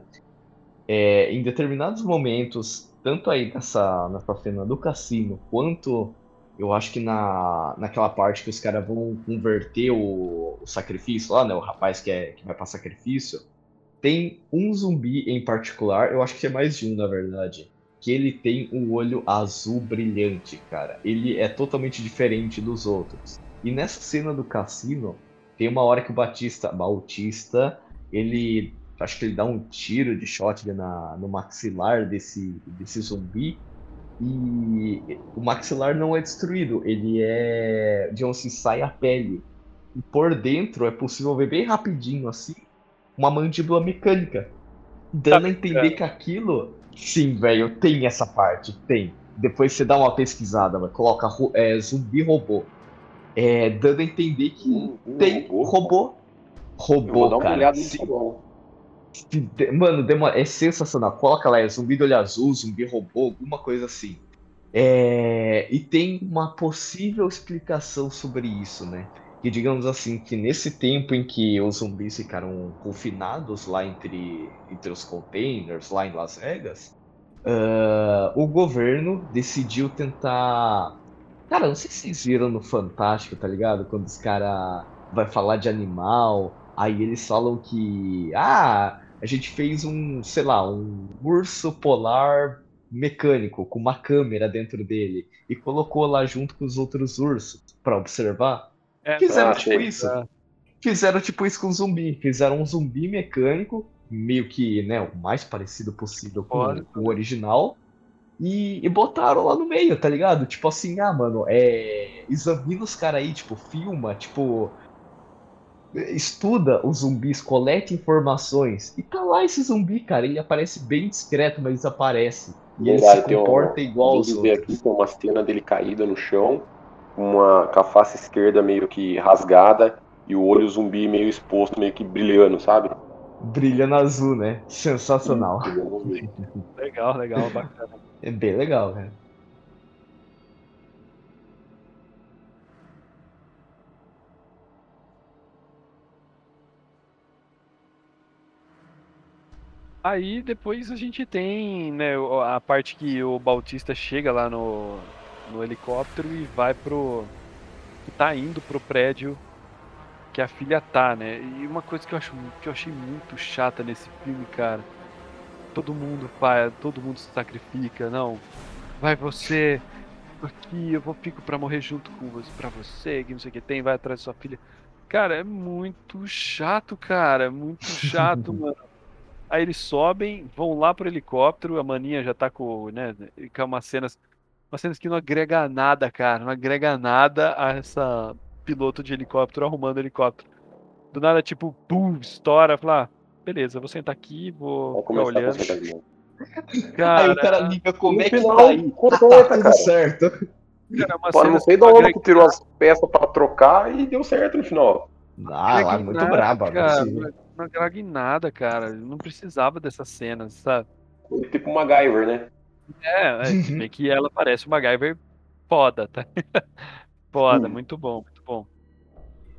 é, em determinados momentos, tanto aí nessa, nessa cena do cassino, quanto eu acho que na, naquela parte que os caras vão converter o, o, sacrifício lá, né? O rapaz que, é, que vai para sacrifício. Tem um zumbi em particular, eu acho que é mais de um, na verdade. Que ele tem um olho azul brilhante, cara. Ele é totalmente diferente dos outros. E nessa cena do cassino, tem uma hora que o Batista, Bautista, ele. Acho que ele dá um tiro de shotgun na, no maxilar desse, desse zumbi e o maxilar não é destruído, ele é. De onde se sai a pele. E por dentro é possível ver bem rapidinho assim uma mandíbula mecânica. Dando a entender que aquilo. Sim, velho, tem essa parte, tem. Depois você dá uma pesquisada, coloca é, zumbi robô. É, dando a entender que um, um tem robô. Robô, robô cara. Sim. Mano, é sensacional. Coloca lá, é zumbi do olho azul, zumbi robô, alguma coisa assim. É... E tem uma possível explicação sobre isso, né? Que digamos assim, que nesse tempo em que os zumbis ficaram confinados lá entre, entre os containers, lá em Las Vegas, uh, o governo decidiu tentar. Cara, não sei se vocês viram no Fantástico, tá ligado? Quando os caras vai falar de animal, Aí eles falam que, ah, a gente fez um, sei lá, um urso polar mecânico com uma câmera dentro dele e colocou lá junto com os outros ursos pra observar. É, Fizeram ah, tipo achei. isso. É. Fizeram tipo isso com zumbi. Fizeram um zumbi mecânico, meio que, né, o mais parecido possível com Olha. o original. E, e botaram lá no meio, tá ligado? Tipo assim, ah, mano, é. Examina os caras aí, tipo, filma, tipo. Estuda os zumbis, coleta informações. E tá lá esse zumbi, cara. Ele aparece bem discreto, mas aparece. E ele se tem um- comporta igual aos outros. aqui tem uma cena dele caída no chão, uma com a face esquerda meio que rasgada e o olho zumbi meio exposto, meio que brilhando, sabe? Brilhando azul, né? Sensacional. Legal, legal, bacana. É bem legal, cara. Aí depois a gente tem, né, a parte que o Bautista chega lá no, no helicóptero e vai pro. tá indo pro prédio que a filha tá, né? E uma coisa que eu acho que eu achei muito chata nesse filme, cara. Todo mundo faz, todo mundo se sacrifica, não. Vai você aqui, eu vou fico pra morrer junto com você, pra você, que não sei o que tem, vai atrás da sua filha. Cara, é muito chato, cara, é muito chato, mano. Aí eles sobem, vão lá pro helicóptero, a maninha já tá com, né, com umas cenas, umas cenas que não agrega nada, cara, não agrega nada a essa piloto de helicóptero arrumando o helicóptero. Do nada, tipo, pum, estoura, fala, ah, beleza, vou sentar aqui, vou ficar olhando. daqui. Aí Cara, o cara liga como é que tá aí. completa, tá tudo cara. certo. cara, uma Pô, cena não sei de não onde agrega- que tirou as peças pra trocar e deu certo no final. Ah, lá, agrega muito nada, braba. cara, assim. não, não agrega em nada, cara. Não precisava dessas cenas, sabe? Foi tipo uma MacGyver, né? É, é se bem que ela parece uma MacGyver foda, tá? Foda, Hum. muito bom, muito bom.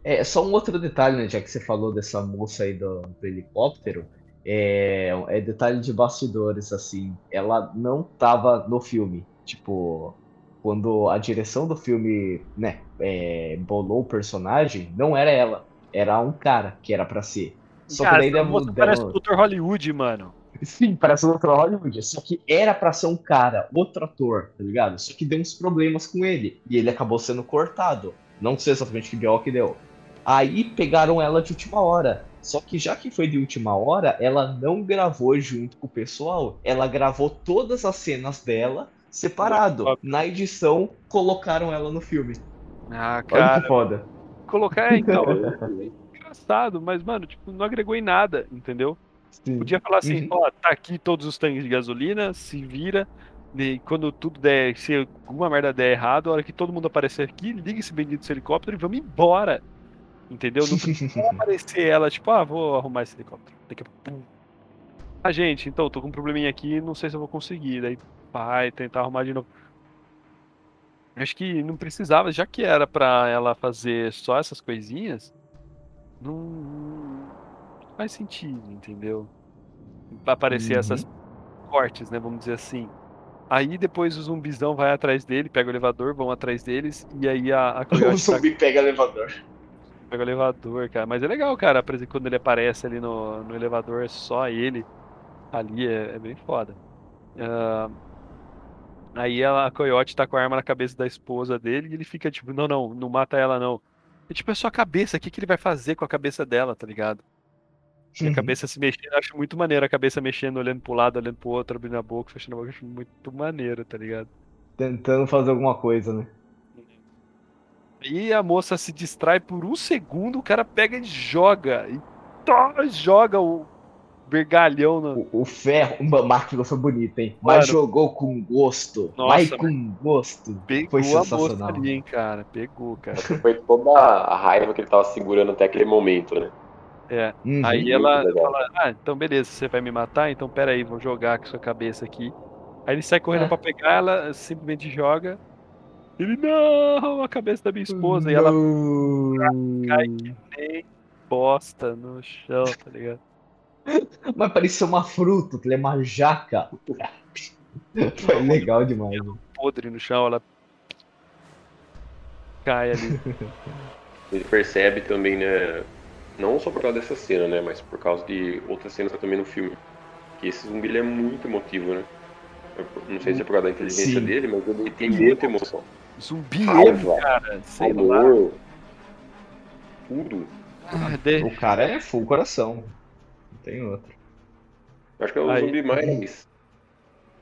É, só um outro detalhe, né, já que você falou dessa moça aí do, do helicóptero, é, é detalhe de bastidores, assim, ela não tava no filme, tipo, quando a direção do filme, né, é, bolou o personagem, não era ela, era um cara que era pra ser. Só que Cara, daí essa deram- moça parece o Dr. Hollywood, mano. Sim, parece um outro Hollywood. Só que era pra ser um cara, outro ator, tá ligado? Só que deu uns problemas com ele. E ele acabou sendo cortado. Não sei exatamente que B.O. que deu. Aí pegaram ela de última hora. Só que já que foi de última hora, ela não gravou junto com o pessoal. Ela gravou todas as cenas dela separado. Na edição, colocaram ela no filme. Ah, Olha cara, que foda. colocar, é, então, é engraçado, mas, mano, tipo, não agregou em nada, entendeu? Sim. Podia falar assim, Uhum. ó, tá aqui todos os tanques de gasolina, se vira, e quando tudo der, se alguma merda der errado, a hora que todo mundo aparecer aqui, liga esse bendito helicóptero e vamos embora. Entendeu? Não precisa aparecer ela, tipo, ah, vou arrumar esse helicóptero. Daqui a pouco. Ah, gente, então, tô com um probleminha aqui, não sei se eu vou conseguir. Daí vai tentar arrumar de novo. Acho que não precisava, já que era pra ela fazer só essas coisinhas, não faz sentido, entendeu? Pra aparecer Uhum. essas cortes, né? Vamos dizer assim. Aí depois o zumbizão vai atrás dele, pega o elevador, vão atrás deles, e aí a, a O Coyote tá zumbi pega elevador. pega o elevador, cara. Mas é legal, cara, quando ele aparece ali no, no elevador, é só ele ali, é, é bem foda. Ah, aí ela, a Coyote tá com a arma na cabeça da esposa dele e ele fica tipo, não, não, não mata ela não. É tipo, é só a cabeça, o que, que ele vai fazer com a cabeça dela, tá ligado? E Uhum. a cabeça se mexendo, eu acho muito maneiro, a cabeça mexendo, olhando pro lado, olhando pro outro, abrindo a boca, fechando a boca, eu acho muito maneiro, tá ligado? Tentando fazer alguma coisa, né? E a moça se distrai por um segundo, o cara pega e joga. E tó, joga o vergalhão no. O, o ferro, uma máquina foi bonita, hein? Mas Mano. jogou com gosto. Nossa, mas com gosto. Pegou Foi a moça sensacional. ali, hein, cara. Pegou, cara. Foi toda a raiva que ele tava segurando até aquele momento, né? É. Uhum. Aí ela fala: Ah, então beleza, você vai me matar? Então pera aí, vou jogar com sua cabeça aqui. Aí ele sai correndo É. pra pegar, ela simplesmente joga. Ele, não, a cabeça da minha esposa. E ela Não. cai nem bosta no chão, tá ligado? Mas parecia uma fruta, é uma jaca. Foi legal demais. Podre no chão, ela cai ali. Ele percebe também, né? Não só por causa dessa cena, né? Mas por causa de outras cenas também no filme. Que esse zumbi ele é muito emotivo, né? não sei se é por causa da inteligência Sim. dele, mas ele tem muita emoção. Zumbi Raiva, cara. Sei lá. Amor, tudo. Ah, de- O cara é full coração. Não tem outro. Acho que é o Aí- zumbi mais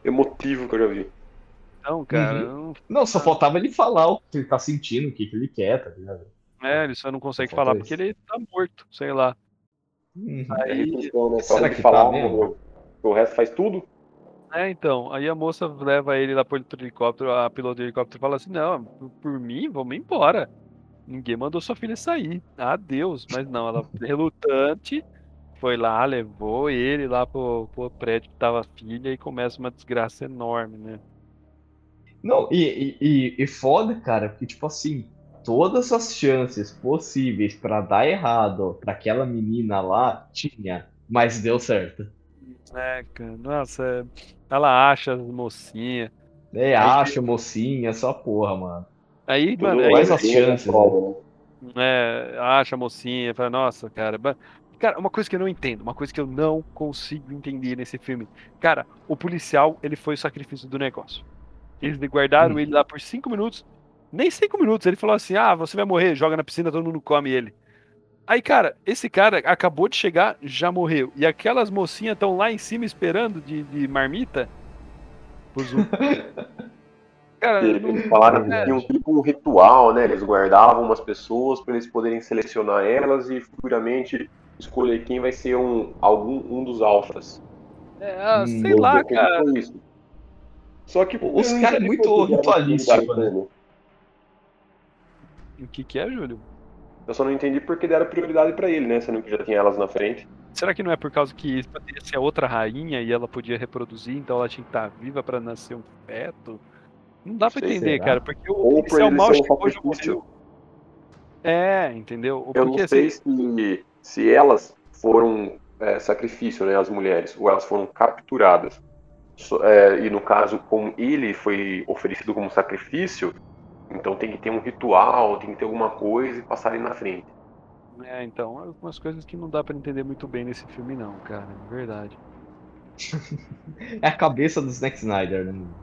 emotivo que eu já vi. Não, cara. Uhum. não- Não, só faltava ele falar o que ele tá sentindo, o que, que ele quer, tá ligado? É, ele só não consegue falar falta porque isso. ele tá morto, sei lá. Uhum. É Aí, repulsão, né? será Só de que falar, tá mesmo? morreu. o resto faz tudo. é, então, aí a moça leva ele lá pro helicóptero, a piloto do helicóptero fala assim, não, por- por mim, vamos embora. Ninguém mandou sua filha sair. Adeus. Mas não, ela relutante foi lá, levou ele lá pro, pro prédio que tava a filha e começa uma desgraça enorme, né? Não, e, e, e, e foda, cara, porque, tipo assim, todas as chances possíveis pra dar errado pra aquela menina lá, tinha, mas deu certo. É, cara, nossa, ela acha as mocinhas. É, acha, mocinha, só porra, mano. Aí, Tudo mano, aí, mais as tem uma chances, né? é, acha mocinha, fala, nossa, cara. Cara, uma coisa que eu não entendo, uma coisa que eu não consigo entender nesse filme. Cara, o policial, ele foi o sacrifício do negócio. Eles guardaram Hum. ele lá por cinco minutos. Nem cinco minutos. Ele falou assim: ah, você vai morrer, joga na piscina, todo mundo come ele. Aí, cara, esse cara acabou de chegar, já morreu. E aquelas mocinhas estão lá em cima esperando de, de marmita. Cara, Eles falaram que é. tinha um tipo um ritual, né? Eles guardavam umas pessoas para eles poderem selecionar elas e futuramente escolher quem vai ser um, algum, um dos alfas. é, ah, Hum, sei Eu lá, cara. Só que Os caras é muito prioridade né? O que, que é, Júlio? Eu só não entendi porque deram prioridade pra ele, né? Sendo que já tinha elas na frente. Será que não é por causa que poderia ser a outra rainha e ela podia reproduzir, então ela tinha que estar viva pra nascer um feto? Não dá pra Sei, entender, será? cara, porque o ele mal chegou e morreu. É, entendeu? Eu Porque não sei se, se elas foram é, sacrifício, né? As mulheres, ou elas foram capturadas. É, e no caso, como ele foi oferecido como sacrifício, então tem que ter um ritual, tem que ter alguma coisa e passar ali na frente. É, então, algumas coisas que não dá pra entender muito bem nesse filme, não, cara, é verdade. É a cabeça do Zack Snyder, né?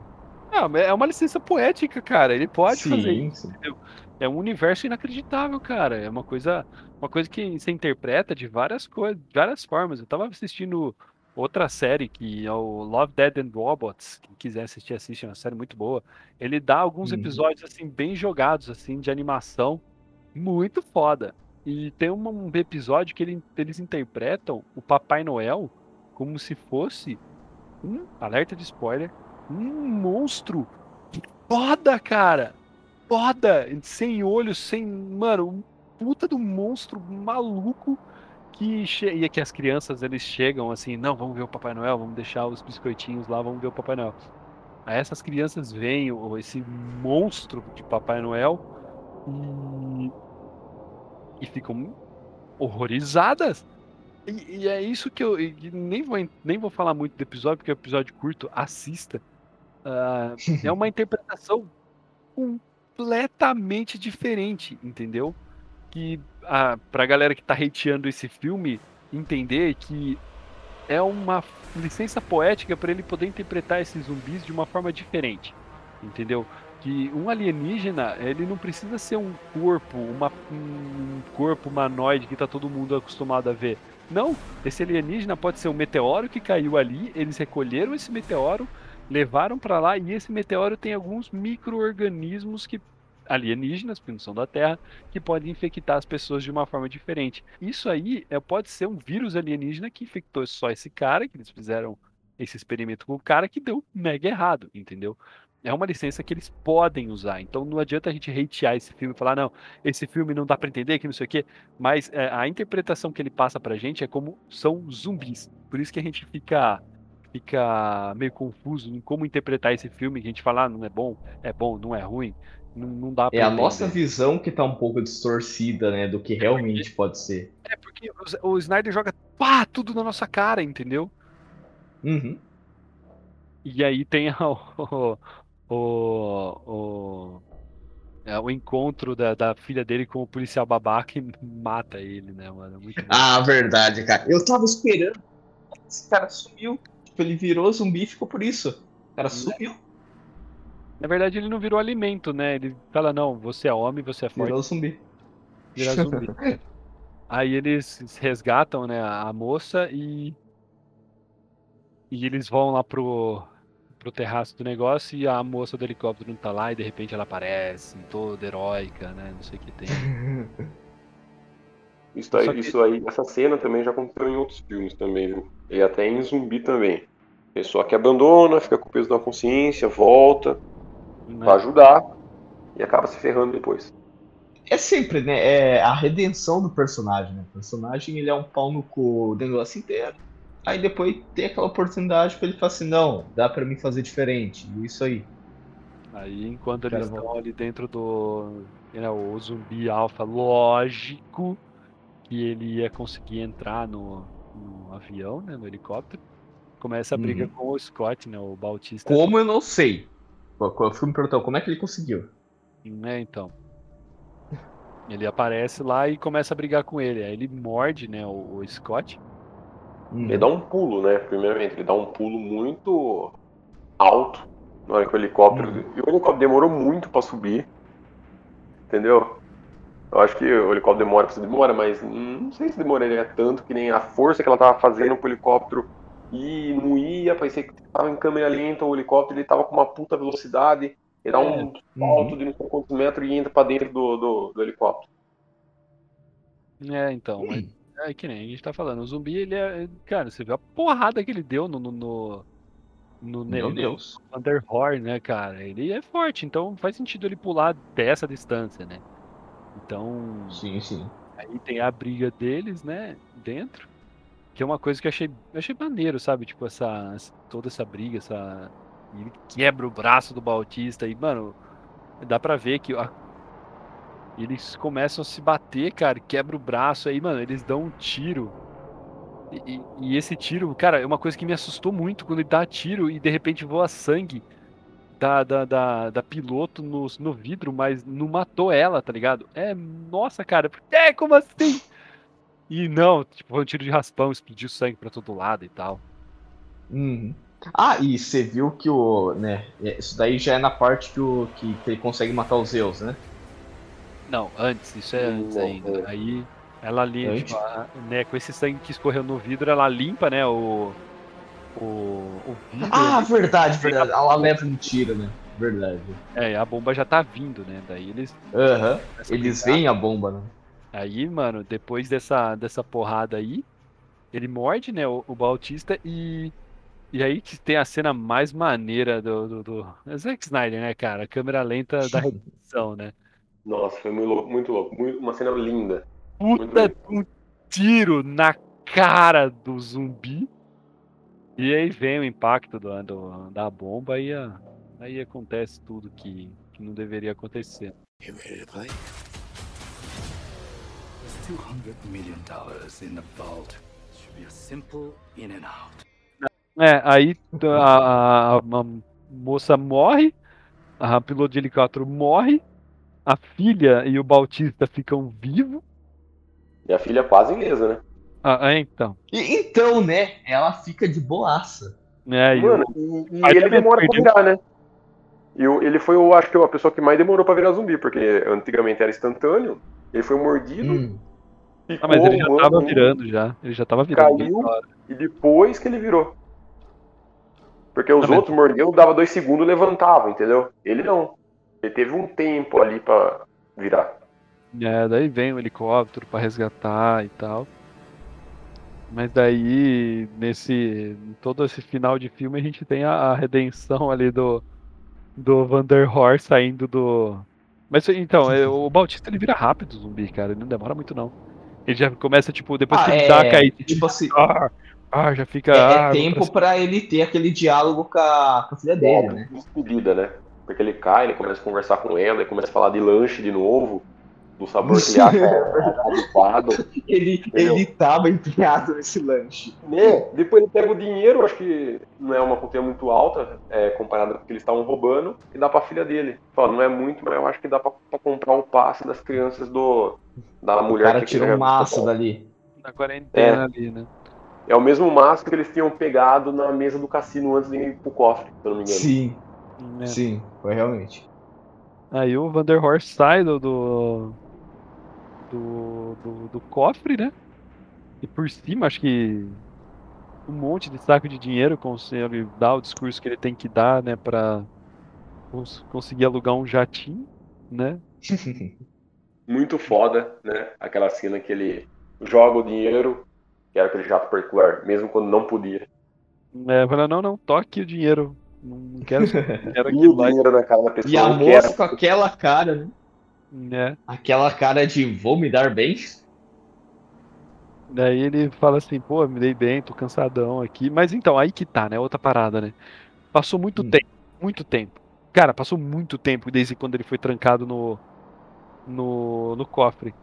Não, mas é uma licença poética, cara, ele pode sim, fazer isso. sim. É um universo inacreditável, cara. É uma coisa, uma coisa que você interpreta de várias coisas, várias formas. Eu tava assistindo outra série que é o Love, Dead and Robots. Quem quiser assistir, assiste, é uma série muito boa. Ele dá alguns Uhum. episódios assim bem jogados assim de animação, muito foda. E tem um, episódio que ele- eles interpretam o Papai Noel como se fosse um alerta de spoiler, um monstro foda, cara foda, sem olhos, sem. Mano, um puta do monstro maluco que che... e que as crianças eles chegam assim, não, vamos ver o Papai Noel, vamos deixar os biscoitinhos lá, vamos ver o Papai Noel. Aí essas crianças veem esse monstro de Papai Noel e, e ficam horrorizadas. E, e é isso que eu e nem vou, nem vou falar muito do episódio, porque é um episódio curto, assista. Ah, é uma interpretação completamente diferente, entendeu? Que ah, pra galera que tá hateando esse filme entender que é uma licença poética para ele poder interpretar esses zumbis de uma forma diferente, entendeu? Que um alienígena, ele não precisa ser um corpo, uma, um corpo humanoide que tá todo mundo acostumado a ver. Não, esse alienígena pode ser um meteoro que caiu ali, eles recolheram esse meteoro, levaram para lá e esse meteoro tem alguns micro-organismos que alienígenas, porque não são da Terra, que podem infectar as pessoas de uma forma diferente. Isso aí é, pode ser um vírus alienígena que infectou só esse cara, que eles fizeram esse experimento com o cara que deu mega errado, entendeu? É uma licença que eles podem usar. Então não adianta a gente hatear esse filme e falar, não, esse filme não dá para entender, que não sei o quê. Mas é, a interpretação que ele passa pra gente é como são zumbis. Por isso que a gente fica fica meio confuso em como interpretar esse filme, a gente fala, ah, não é bom, é bom, não é ruim. Não, não dá pra É a entender. nossa visão que tá um pouco distorcida, né, do que realmente pode ser. É porque o, o Snyder joga pá, tudo na nossa cara, entendeu? Uhum. E aí tem a- o, o, o, é, o encontro da, da filha dele com o policial babaca e mata ele, né, mano? É Muito bom. Ah, verdade, cara. Eu tava esperando. Esse cara sumiu. Tipo, ele virou zumbi e ficou por isso. cara sumiu. Na verdade, ele não virou alimento, né? Ele fala, não, você é homem, você é forte. Virou zumbi. Vira zumbi. Aí eles resgatam, né, a moça e. E eles vão lá pro, pro terraço do negócio e a moça do helicóptero não tá lá e de repente ela aparece, toda heróica, né? Não sei o que tem. Isso aí, que... isso aí, essa cena também já aconteceu em outros filmes também, viu? E até em zumbi também. Pessoa que abandona, fica com o peso da consciência, volta né? pra ajudar e acaba se ferrando depois. É sempre, né? É a redenção do personagem, né? O personagem ele é um pau no cu o negócio inteiro. Aí depois tem aquela oportunidade para ele falar assim, não, dá para mim fazer diferente. Isso aí. Aí enquanto eles estão ali dentro do. Né, o zumbi alfa, lógico que ele ia conseguir entrar no, no avião, né, no helicóptero. Começa a briga uhum. com o Scott, né, o Bautista. Como eu não sei. O filme perguntou como é que ele conseguiu. Né, então. Ele aparece lá e começa a brigar com ele. Aí ele morde, né, o, o Scott. Uhum. Ele dá um pulo, né? Primeiramente, ele dá um pulo muito alto na hora que o helicóptero. Uhum. E o helicóptero demorou muito para subir. Entendeu? Eu acho que o helicóptero demora, você demora, mas não sei se demoraria tanto que nem a força que ela tava fazendo pro helicóptero e não ia, parecia que tava em câmera lenta o helicóptero, ele tava com uma puta velocidade, ele dá um é. salto uhum. de não sei quantos metros e entra pra dentro do, do, do helicóptero. É, então, mas é que nem a gente tá falando, o zumbi, ele é. Cara, você viu a porrada que ele deu no. no, no, no Meu Deus. Thunderhorn, né, cara? Ele é forte, então faz sentido ele pular dessa distância, né? Então. Sim, sim. Aí tem a briga deles, né? Dentro. Que é uma coisa que eu achei, eu achei maneiro, sabe? Tipo, essa. Toda essa briga, essa. Ele quebra o braço do Bautista e, mano, dá pra ver que eles começam a se bater, cara, quebra o braço aí, mano, eles dão um tiro. E, e, esse tiro, cara, é uma coisa que me assustou muito quando ele dá tiro e de repente voa sangue da, da, da, da, piloto no, no vidro, mas não matou ela, tá ligado? É, nossa, cara, é, como assim? E não, tipo, foi um tiro de raspão, explodiu sangue pra todo lado e tal. Uhum. Ah, e você viu que o. né? É, isso daí já é na parte que, o, que, que ele consegue matar os Zeus, né? Não, antes, isso é antes ainda. É. Aí ela limpa, tipo, né, com esse sangue que escorreu no vidro, ela limpa, né, o, o, o vidro. Ah, verdade, verdade. Ela leva um tiro, né? Verdade. É, a bomba já tá vindo, né? Daí eles. Aham. Uhum. Eles veem a bomba, né? Aí, mano, depois dessa, dessa porrada aí, ele morde, né, o, o Bautista e. E aí que tem a cena mais maneira do, do, do... É Zack Snyder, né, cara? A câmera lenta da redenção, né? Nossa, foi muito louco, muito louco. Muito, uma cena linda. Puta, um tiro na cara do zumbi. E aí vem o impacto do, do da bomba e a, aí acontece tudo que, que não deveria acontecer. You ready to play? There's 200 million dollars in the vault. Should be a simple in and out. É, aí a, a, a moça morre, a piloto de helicóptero morre, a filha e o Bautista ficam vivos. E a filha quase ilesa, né? Ah, é, então. E, então, né? Ela fica de boaça. É, Mano, e, e ele demora pra virar, né? E ele foi, eu acho que a pessoa que mais demorou pra virar zumbi, porque antigamente era instantâneo. Ele foi mordido. Hum. Ficou, ah, mas ele já tava virando já. Ele já tava virando. Caiu e depois que ele virou. Porque os ah, outros mas... mordiam, dava dois segundos e levantava, entendeu? Ele não. Ele teve um tempo ali pra virar. É, daí vem o helicóptero para resgatar e tal. Mas daí, nesse. todo esse final de filme, a gente tem a, a redenção ali do. Do Vanderhor saindo do. Mas então, é, o Bautista ele vira rápido zumbi, cara. Ele não demora muito, não. Ele já começa, tipo, depois ah, que ele é, dá a caída. Tipo assim. Ah, ah, já fica. É, é ah, tempo para ele ter aquele diálogo com a, com a filha dele, né? Despedida, né? Porque ele cai, ele começa a conversar com ela, ele começa a falar de lanche de novo do sabor que ele acha adequado. ele, ele tava empenhado nesse lanche. É, depois ele pega o dinheiro, acho que não é uma quantia muito alta, é, comparado com o que eles estavam roubando, e dá pra filha dele. Fala, não é muito, mas eu acho que dá pra, pra comprar o passe das crianças do, da mulher. O cara tirou um maço dali. Na quarentena é. ali, né? é o mesmo mastro que eles tinham pegado na mesa do cassino antes de ir pro cofre, se eu não me engano. Sim, É. sim, foi realmente. Aí o Vanderhorst sai do, do, do, do, do cofre, né? E por cima, acho que um monte de saco de dinheiro consegue dar o discurso que ele tem que dar, né? Pra cons- conseguir alugar um jatinho, né? Muito foda, né? Aquela cena que ele joga o dinheiro, que era aquele jato particular, mesmo quando não podia. É, fala, não, não, toque o dinheiro. Não quero, não quero E o aquilo lá. dinheiro na cara da pessoa. E a moça quero. com aquela cara, né? né? Aquela cara de vou me dar bem. Daí ele fala assim, pô, me dei bem, tô cansadão aqui. Mas então, aí que tá, né? Outra parada, né? Passou muito Hum. tempo, muito tempo. Cara, passou muito tempo desde quando ele foi trancado no, no, no cofre.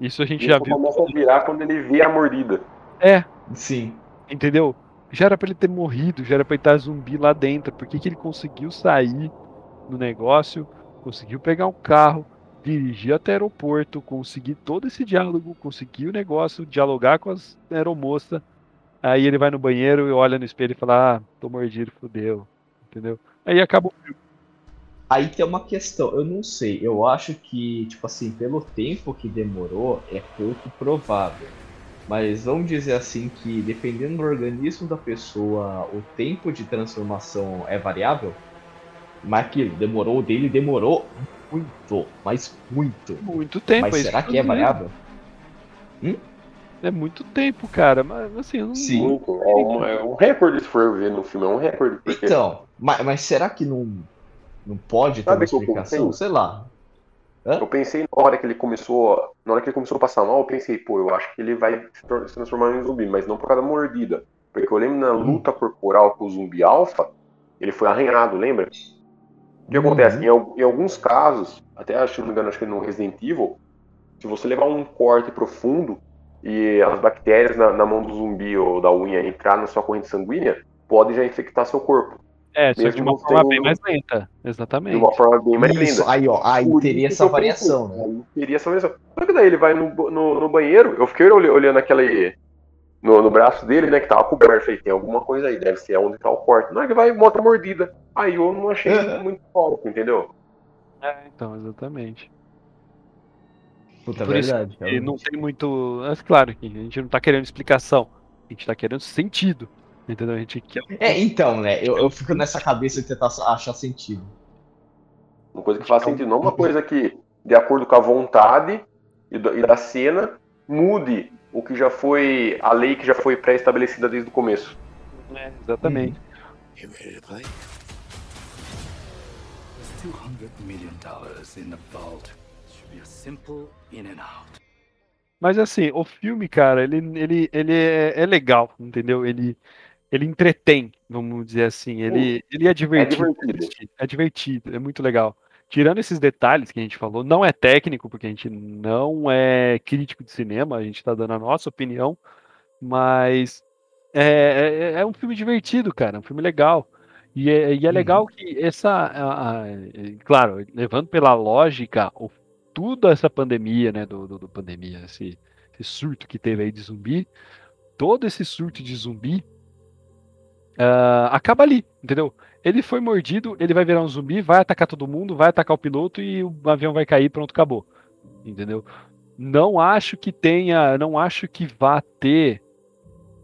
Isso a gente Isso já viu. começa a virar quando ele vê a mordida. É, Sim. entendeu? Já era pra ele ter morrido, já era pra ele estar zumbi lá dentro. Por que, que ele conseguiu sair do negócio, conseguiu pegar um carro, dirigir até o aeroporto, conseguir todo esse diálogo, conseguir o negócio, dialogar com as aeromoças. Aí ele vai no banheiro e olha no espelho e fala: Ah, tô mordido, fodeu. Entendeu? Aí acabou. Aí tem uma questão, eu não sei, eu acho que, tipo assim, pelo tempo que demorou, é pouco provável. Mas vamos dizer assim que, dependendo do organismo da pessoa, o tempo de transformação é variável. Mas que demorou o dele, demorou muito, mas muito. Muito tempo. Mas é será que é variável? É muito tempo, cara. Mas assim, eu não. Sim. É, um, é um recorde, se for ver no filme, é um recorde. Porque Então, mas, mas será que não, não pode ter Sabe uma explicação? Sei lá. eu pensei na hora que ele começou. Na hora que ele começou a passar mal, eu pensei, pô, eu acho que ele vai se transformar em um zumbi, mas não por causa da mordida. Porque eu lembro na Hum. luta corporal com o zumbi alfa, ele foi arranhado, lembra? O que acontece? Uhum. Em, em alguns casos, até acho, não me engano, acho que no Resident Evil, se você levar um corte profundo e as bactérias na, na mão do zumbi ou da unha entrar na sua corrente sanguínea, pode já infectar seu corpo. É, só que de uma forma bem mais lenta. De Exatamente. uma forma bem mais Isso, lenta. aí ó, aí Por teria isso essa pensei, variação, né? Aí teria essa variação. Só que daí ele vai no, no, no banheiro, eu fiquei olh- olhando aquele. No, no braço dele, né, que tava coberto. Falei, tem alguma coisa aí, deve ser onde tá o corte. Não é que vai e bota a mordida. Aí eu não achei Uhum. muito foco, entendeu? É, então, exatamente. Puta, Por isso verdade. E realmente. não tem muito. É claro que a gente não tá querendo explicação. A gente tá querendo sentido. Entendeu? A gente quer. É, então, né? Eu, eu fico nessa cabeça de tentar achar sentido. Uma coisa que faz sentido. Não uma coisa que, de acordo com a vontade e, da cena, mude o que já foi. a lei que já foi pré-estabelecida desde o começo. É, exatamente. You ready to play? There's 200 million dollars in the vault. Should be a simple in and out. Mas assim, o filme, cara, ele, ele, ele é, é legal, entendeu? Ele, ele entretém, vamos dizer assim. Ele, ele é divertido. de divertido. É divertido, é muito legal. Tirando esses detalhes que a gente falou, não é técnico, porque a gente não é crítico de cinema, a gente tá dando a nossa opinião, mas é, é, é um filme divertido, cara, é um filme legal. E é, e é legal que essa, a- a- é, claro, levando pela lógica, o, tudo essa pandemia, né, do, do, do pandemia, esse, esse surto que teve aí de zumbi, todo esse surto de zumbi ah, acaba ali, entendeu? Ele foi mordido, ele vai virar um zumbi, vai atacar todo mundo, vai atacar o piloto e o avião vai cair, pronto, acabou. Entendeu? Não acho que tenha, não acho que vá ter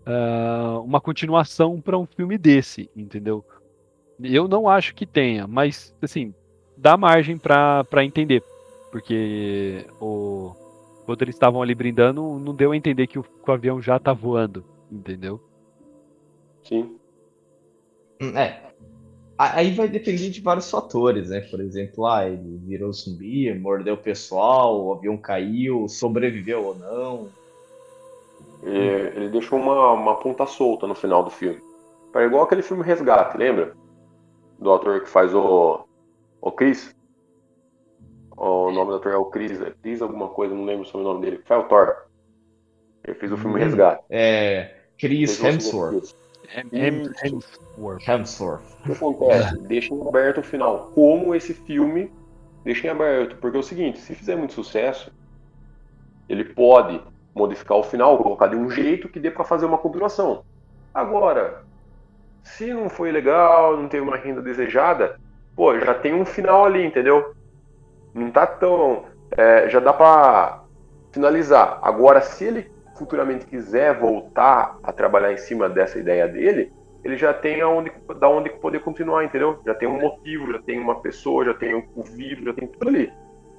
ah, uma continuação para um filme desse, entendeu? Eu não acho que tenha, mas assim, dá margem para entender, porque o quando eles estavam ali brindando, não deu a entender que o, que o avião já tá voando, entendeu? Sim. Hum, É. Aí vai depender de vários fatores, né? Por exemplo, ah, ele virou zumbi, mordeu o pessoal, o avião caiu, sobreviveu ou não. É, ele deixou uma, uma ponta solta no final do filme. É igual aquele filme Resgate, lembra? Do ator que faz o. O Chris. O nome do ator é o Chris, é Chris alguma coisa, não lembro o sobrenome dele. Faz o Thor. Ele fez o filme Hum. Resgate. É. Chris Hemsworth. Isso. Hemsworth. Hemsworth. O que acontece? Deixem aberto o final. Como esse filme deixem aberto. Porque é o seguinte, se fizer muito sucesso, ele pode modificar o final, colocar de um jeito que dê para fazer uma continuação. Agora, se não foi legal, não teve uma renda desejada, pô, já tem um final ali, entendeu? Não tá tão. É, já dá pra finalizar. Agora, se ele futuramente quiser voltar a trabalhar em cima dessa ideia dele, ele já tem aonde, da onde poder continuar, entendeu? Já tem um motivo, já tem uma pessoa, já tem o vírus, já tem tudo ali.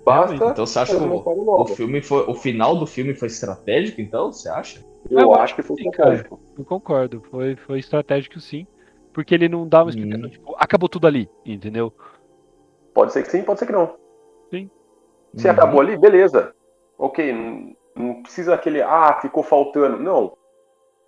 Basta. Então você acha que o, o, filme foi, o final do filme foi estratégico, então? Você acha? Eu, acho que foi estratégico. Eu concordo, foi, foi estratégico sim. Porque ele não dá uma explicação, hum. tipo, acabou tudo ali, entendeu? Pode ser que sim, pode ser que não. Sim. Se hum. acabou ali, beleza. Ok, não, precisa aquele, ah, ficou faltando. Não.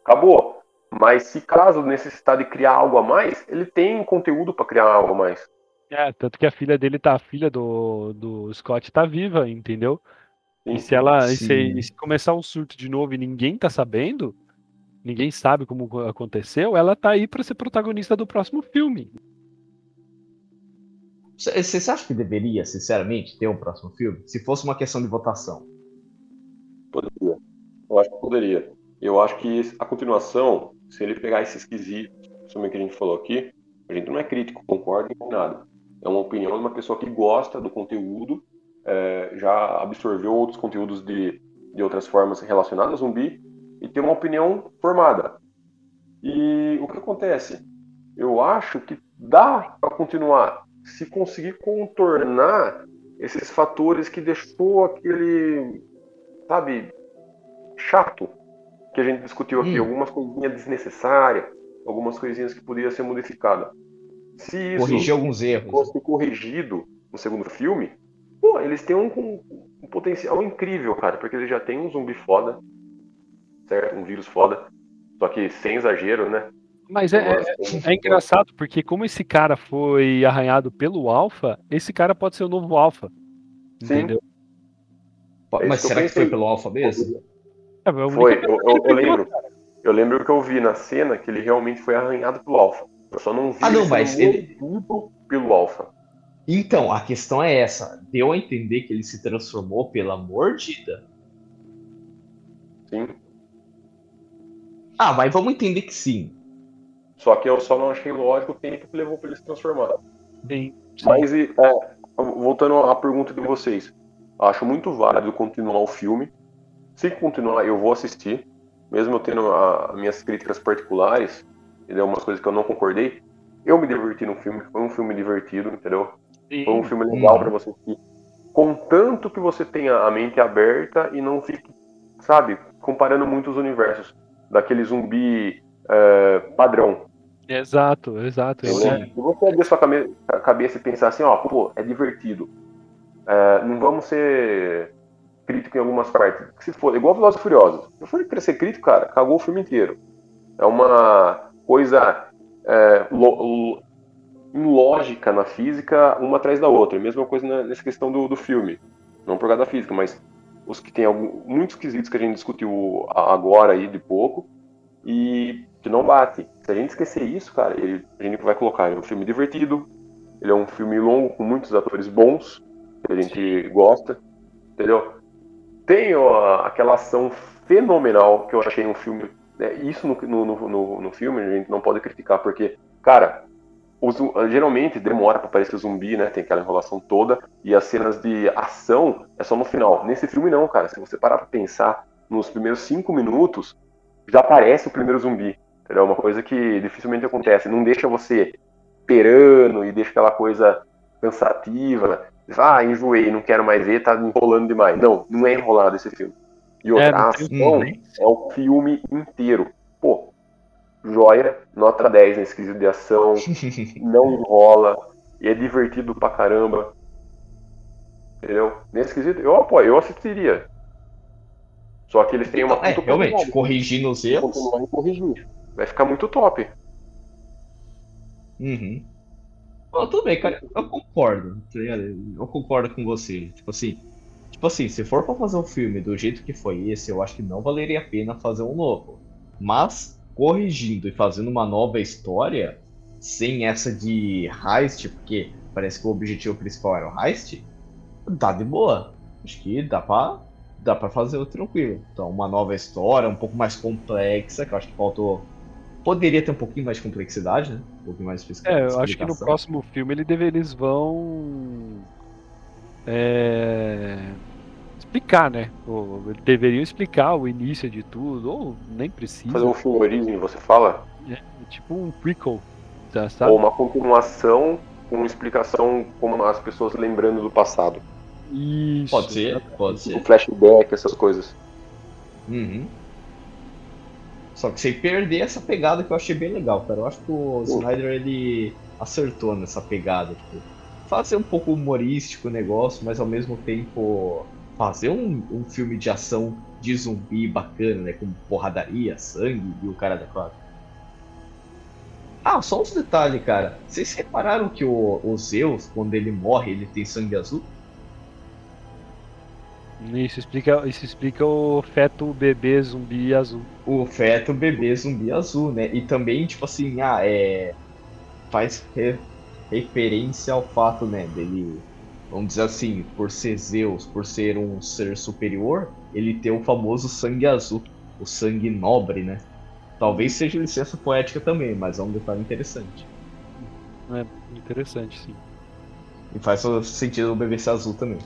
Acabou. Mas se caso necessitar de criar algo a mais, ele tem conteúdo para criar algo a mais. É, tanto que a filha dele tá, a filha do, do Scott tá viva, entendeu? Sim, e se ela e se, e se, começar um surto de novo e ninguém tá sabendo, ninguém sabe como aconteceu, ela tá aí para ser protagonista do próximo filme. Você acha que deveria, sinceramente, ter um próximo filme? Se fosse uma questão de votação? Poderia. Eu acho que poderia. Eu acho que a continuação, se ele pegar esses quesitos, principalmente que a gente falou aqui, a gente não é crítico, concorda com nada é uma opinião de uma pessoa que gosta do conteúdo, é, já absorveu outros conteúdos de, de outras formas relacionadas ao zumbi e tem uma opinião formada. E o que acontece? Eu acho que dá para continuar se conseguir contornar esses fatores que deixou aquele, sabe, chato que a gente discutiu aqui, hum. algumas coisinhas desnecessárias, algumas coisinhas que poderiam ser modificadas. Se isso corrigir alguns erros. fosse corrigido no segundo filme, pô, eles têm um, um, um, potencial incrível, cara, porque eles já têm um zumbi foda, certo? Um vírus foda, só que sem exagero, né? Mas é, é, é, engraçado, porque como esse cara foi arranhado pelo Alpha, esse cara pode ser o novo Alpha. Entendeu? É Mas será que, que foi pelo Alpha mesmo? É, foi, eu, eu, eu lembro. Eu lembro que eu vi na cena que ele realmente foi arranhado pelo Alpha. Eu só não vi ah, não, mas ele pelo Alpha. Então, a questão é essa. Deu a entender que ele se transformou pela mordida? Sim. Ah, mas vamos entender que sim. Só que eu só não achei lógico o tempo que levou para ele se transformar. Sim. Mas, é, voltando à pergunta de vocês, acho muito válido continuar o filme. Se continuar, eu vou assistir. Mesmo eu tendo a, minhas críticas particulares, entendeu? Umas coisas que eu não concordei. Eu me diverti no filme, foi um filme divertido, entendeu? Sim. Foi um filme legal para você assistir. Contanto que você tenha a mente aberta e não fique, sabe, comparando muito os universos daquele zumbi é, padrão. Exato, exato. Se você abrir sua cabeça e pensar assim, ó, pô, é divertido. É, não vamos ser crítico em algumas partes. Se for igual Velozes Furiosos. Se for ser crítico, cara, cagou o filme inteiro. É uma coisa é, lo, lógica na física, uma atrás da outra. Mesma coisa nessa questão do, do filme. Não por causa da física, mas os que tem algum, muitos quesitos que a gente discutiu agora aí de pouco e que não bate. Se a gente esquecer isso, cara, ele, a gente vai colocar. Ele é um filme divertido, ele é um filme longo com muitos atores bons que a gente gosta, entendeu? Tem ó, aquela ação fenomenal que eu achei um filme né, isso no, no, no, no, filme a gente não pode criticar, porque, cara, os, geralmente demora para aparecer o zumbi, né? Tem aquela enrolação toda, e as cenas de ação é só no final. Nesse filme, não, cara. Se você parar pra pensar, nos primeiros cinco minutos, já aparece o primeiro zumbi. É uma coisa que dificilmente acontece. Não deixa você esperando e deixa aquela coisa cansativa. Ah, enjoei, não quero mais ver, tá enrolando demais. Não, não é enrolado esse filme. E outra, é, a ação é o filme inteiro. Pô, joia, nota 10 nesse quesito de ação, não enrola, e é divertido pra caramba. Entendeu? Nesse quesito, eu apoio, eu assistiria. Só que eles têm uma é, realmente, corrigindo os erros. corrigir. Vai ficar muito top. Uhum. Bom, tudo bem, cara. Eu concordo. Tá eu concordo com você. Tipo assim, Tipo assim, se for pra fazer um filme do jeito que foi esse, eu acho que não valeria a pena fazer um novo. Mas, corrigindo e fazendo uma nova história, sem essa de heist, porque parece que o objetivo principal era o heist, dá de boa. Acho que dá pra, dá para fazer tranquilo. Então, uma nova história, um pouco mais complexa, que eu acho que faltou. Poderia ter um pouquinho mais de complexidade, né? Um pouquinho mais de É, eu acho que no próximo filme ele deve, eles vão. É, explicar, né? Ou, deveriam explicar o início de tudo, ou nem precisa. Fazer um filme origem, você fala? É, tipo um prequel, tá, sabe? Ou uma continuação com explicação como as pessoas lembrando do passado. Isso. Pode ser, pode ser. O flashback, essas coisas. Uhum. Só que sem perder essa pegada que eu achei bem legal, cara. Eu acho que o Snyder ele acertou nessa pegada. Tipo, fazer um pouco humorístico o negócio, mas ao mesmo tempo fazer um, um filme de ação de zumbi bacana, né? Com porradaria, sangue e o cara da quadra. Ah, só uns detalhes, cara. Vocês repararam que o, o Zeus, quando ele morre, ele tem sangue azul? Isso explica, isso explica o feto bebê zumbi azul. O feto bebê zumbi azul, né? E também, tipo assim, ah, é. Faz re referência ao fato, né, dele. Vamos dizer assim, por ser Zeus, por ser um ser superior, ele ter o famoso sangue azul, o sangue nobre, né? Talvez seja licença poética também, mas é um detalhe interessante. É interessante, sim. E faz sentido o bebê ser azul também.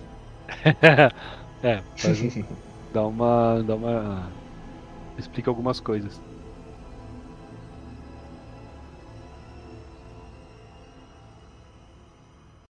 é, faz, dá uma. dá uma. explica algumas coisas.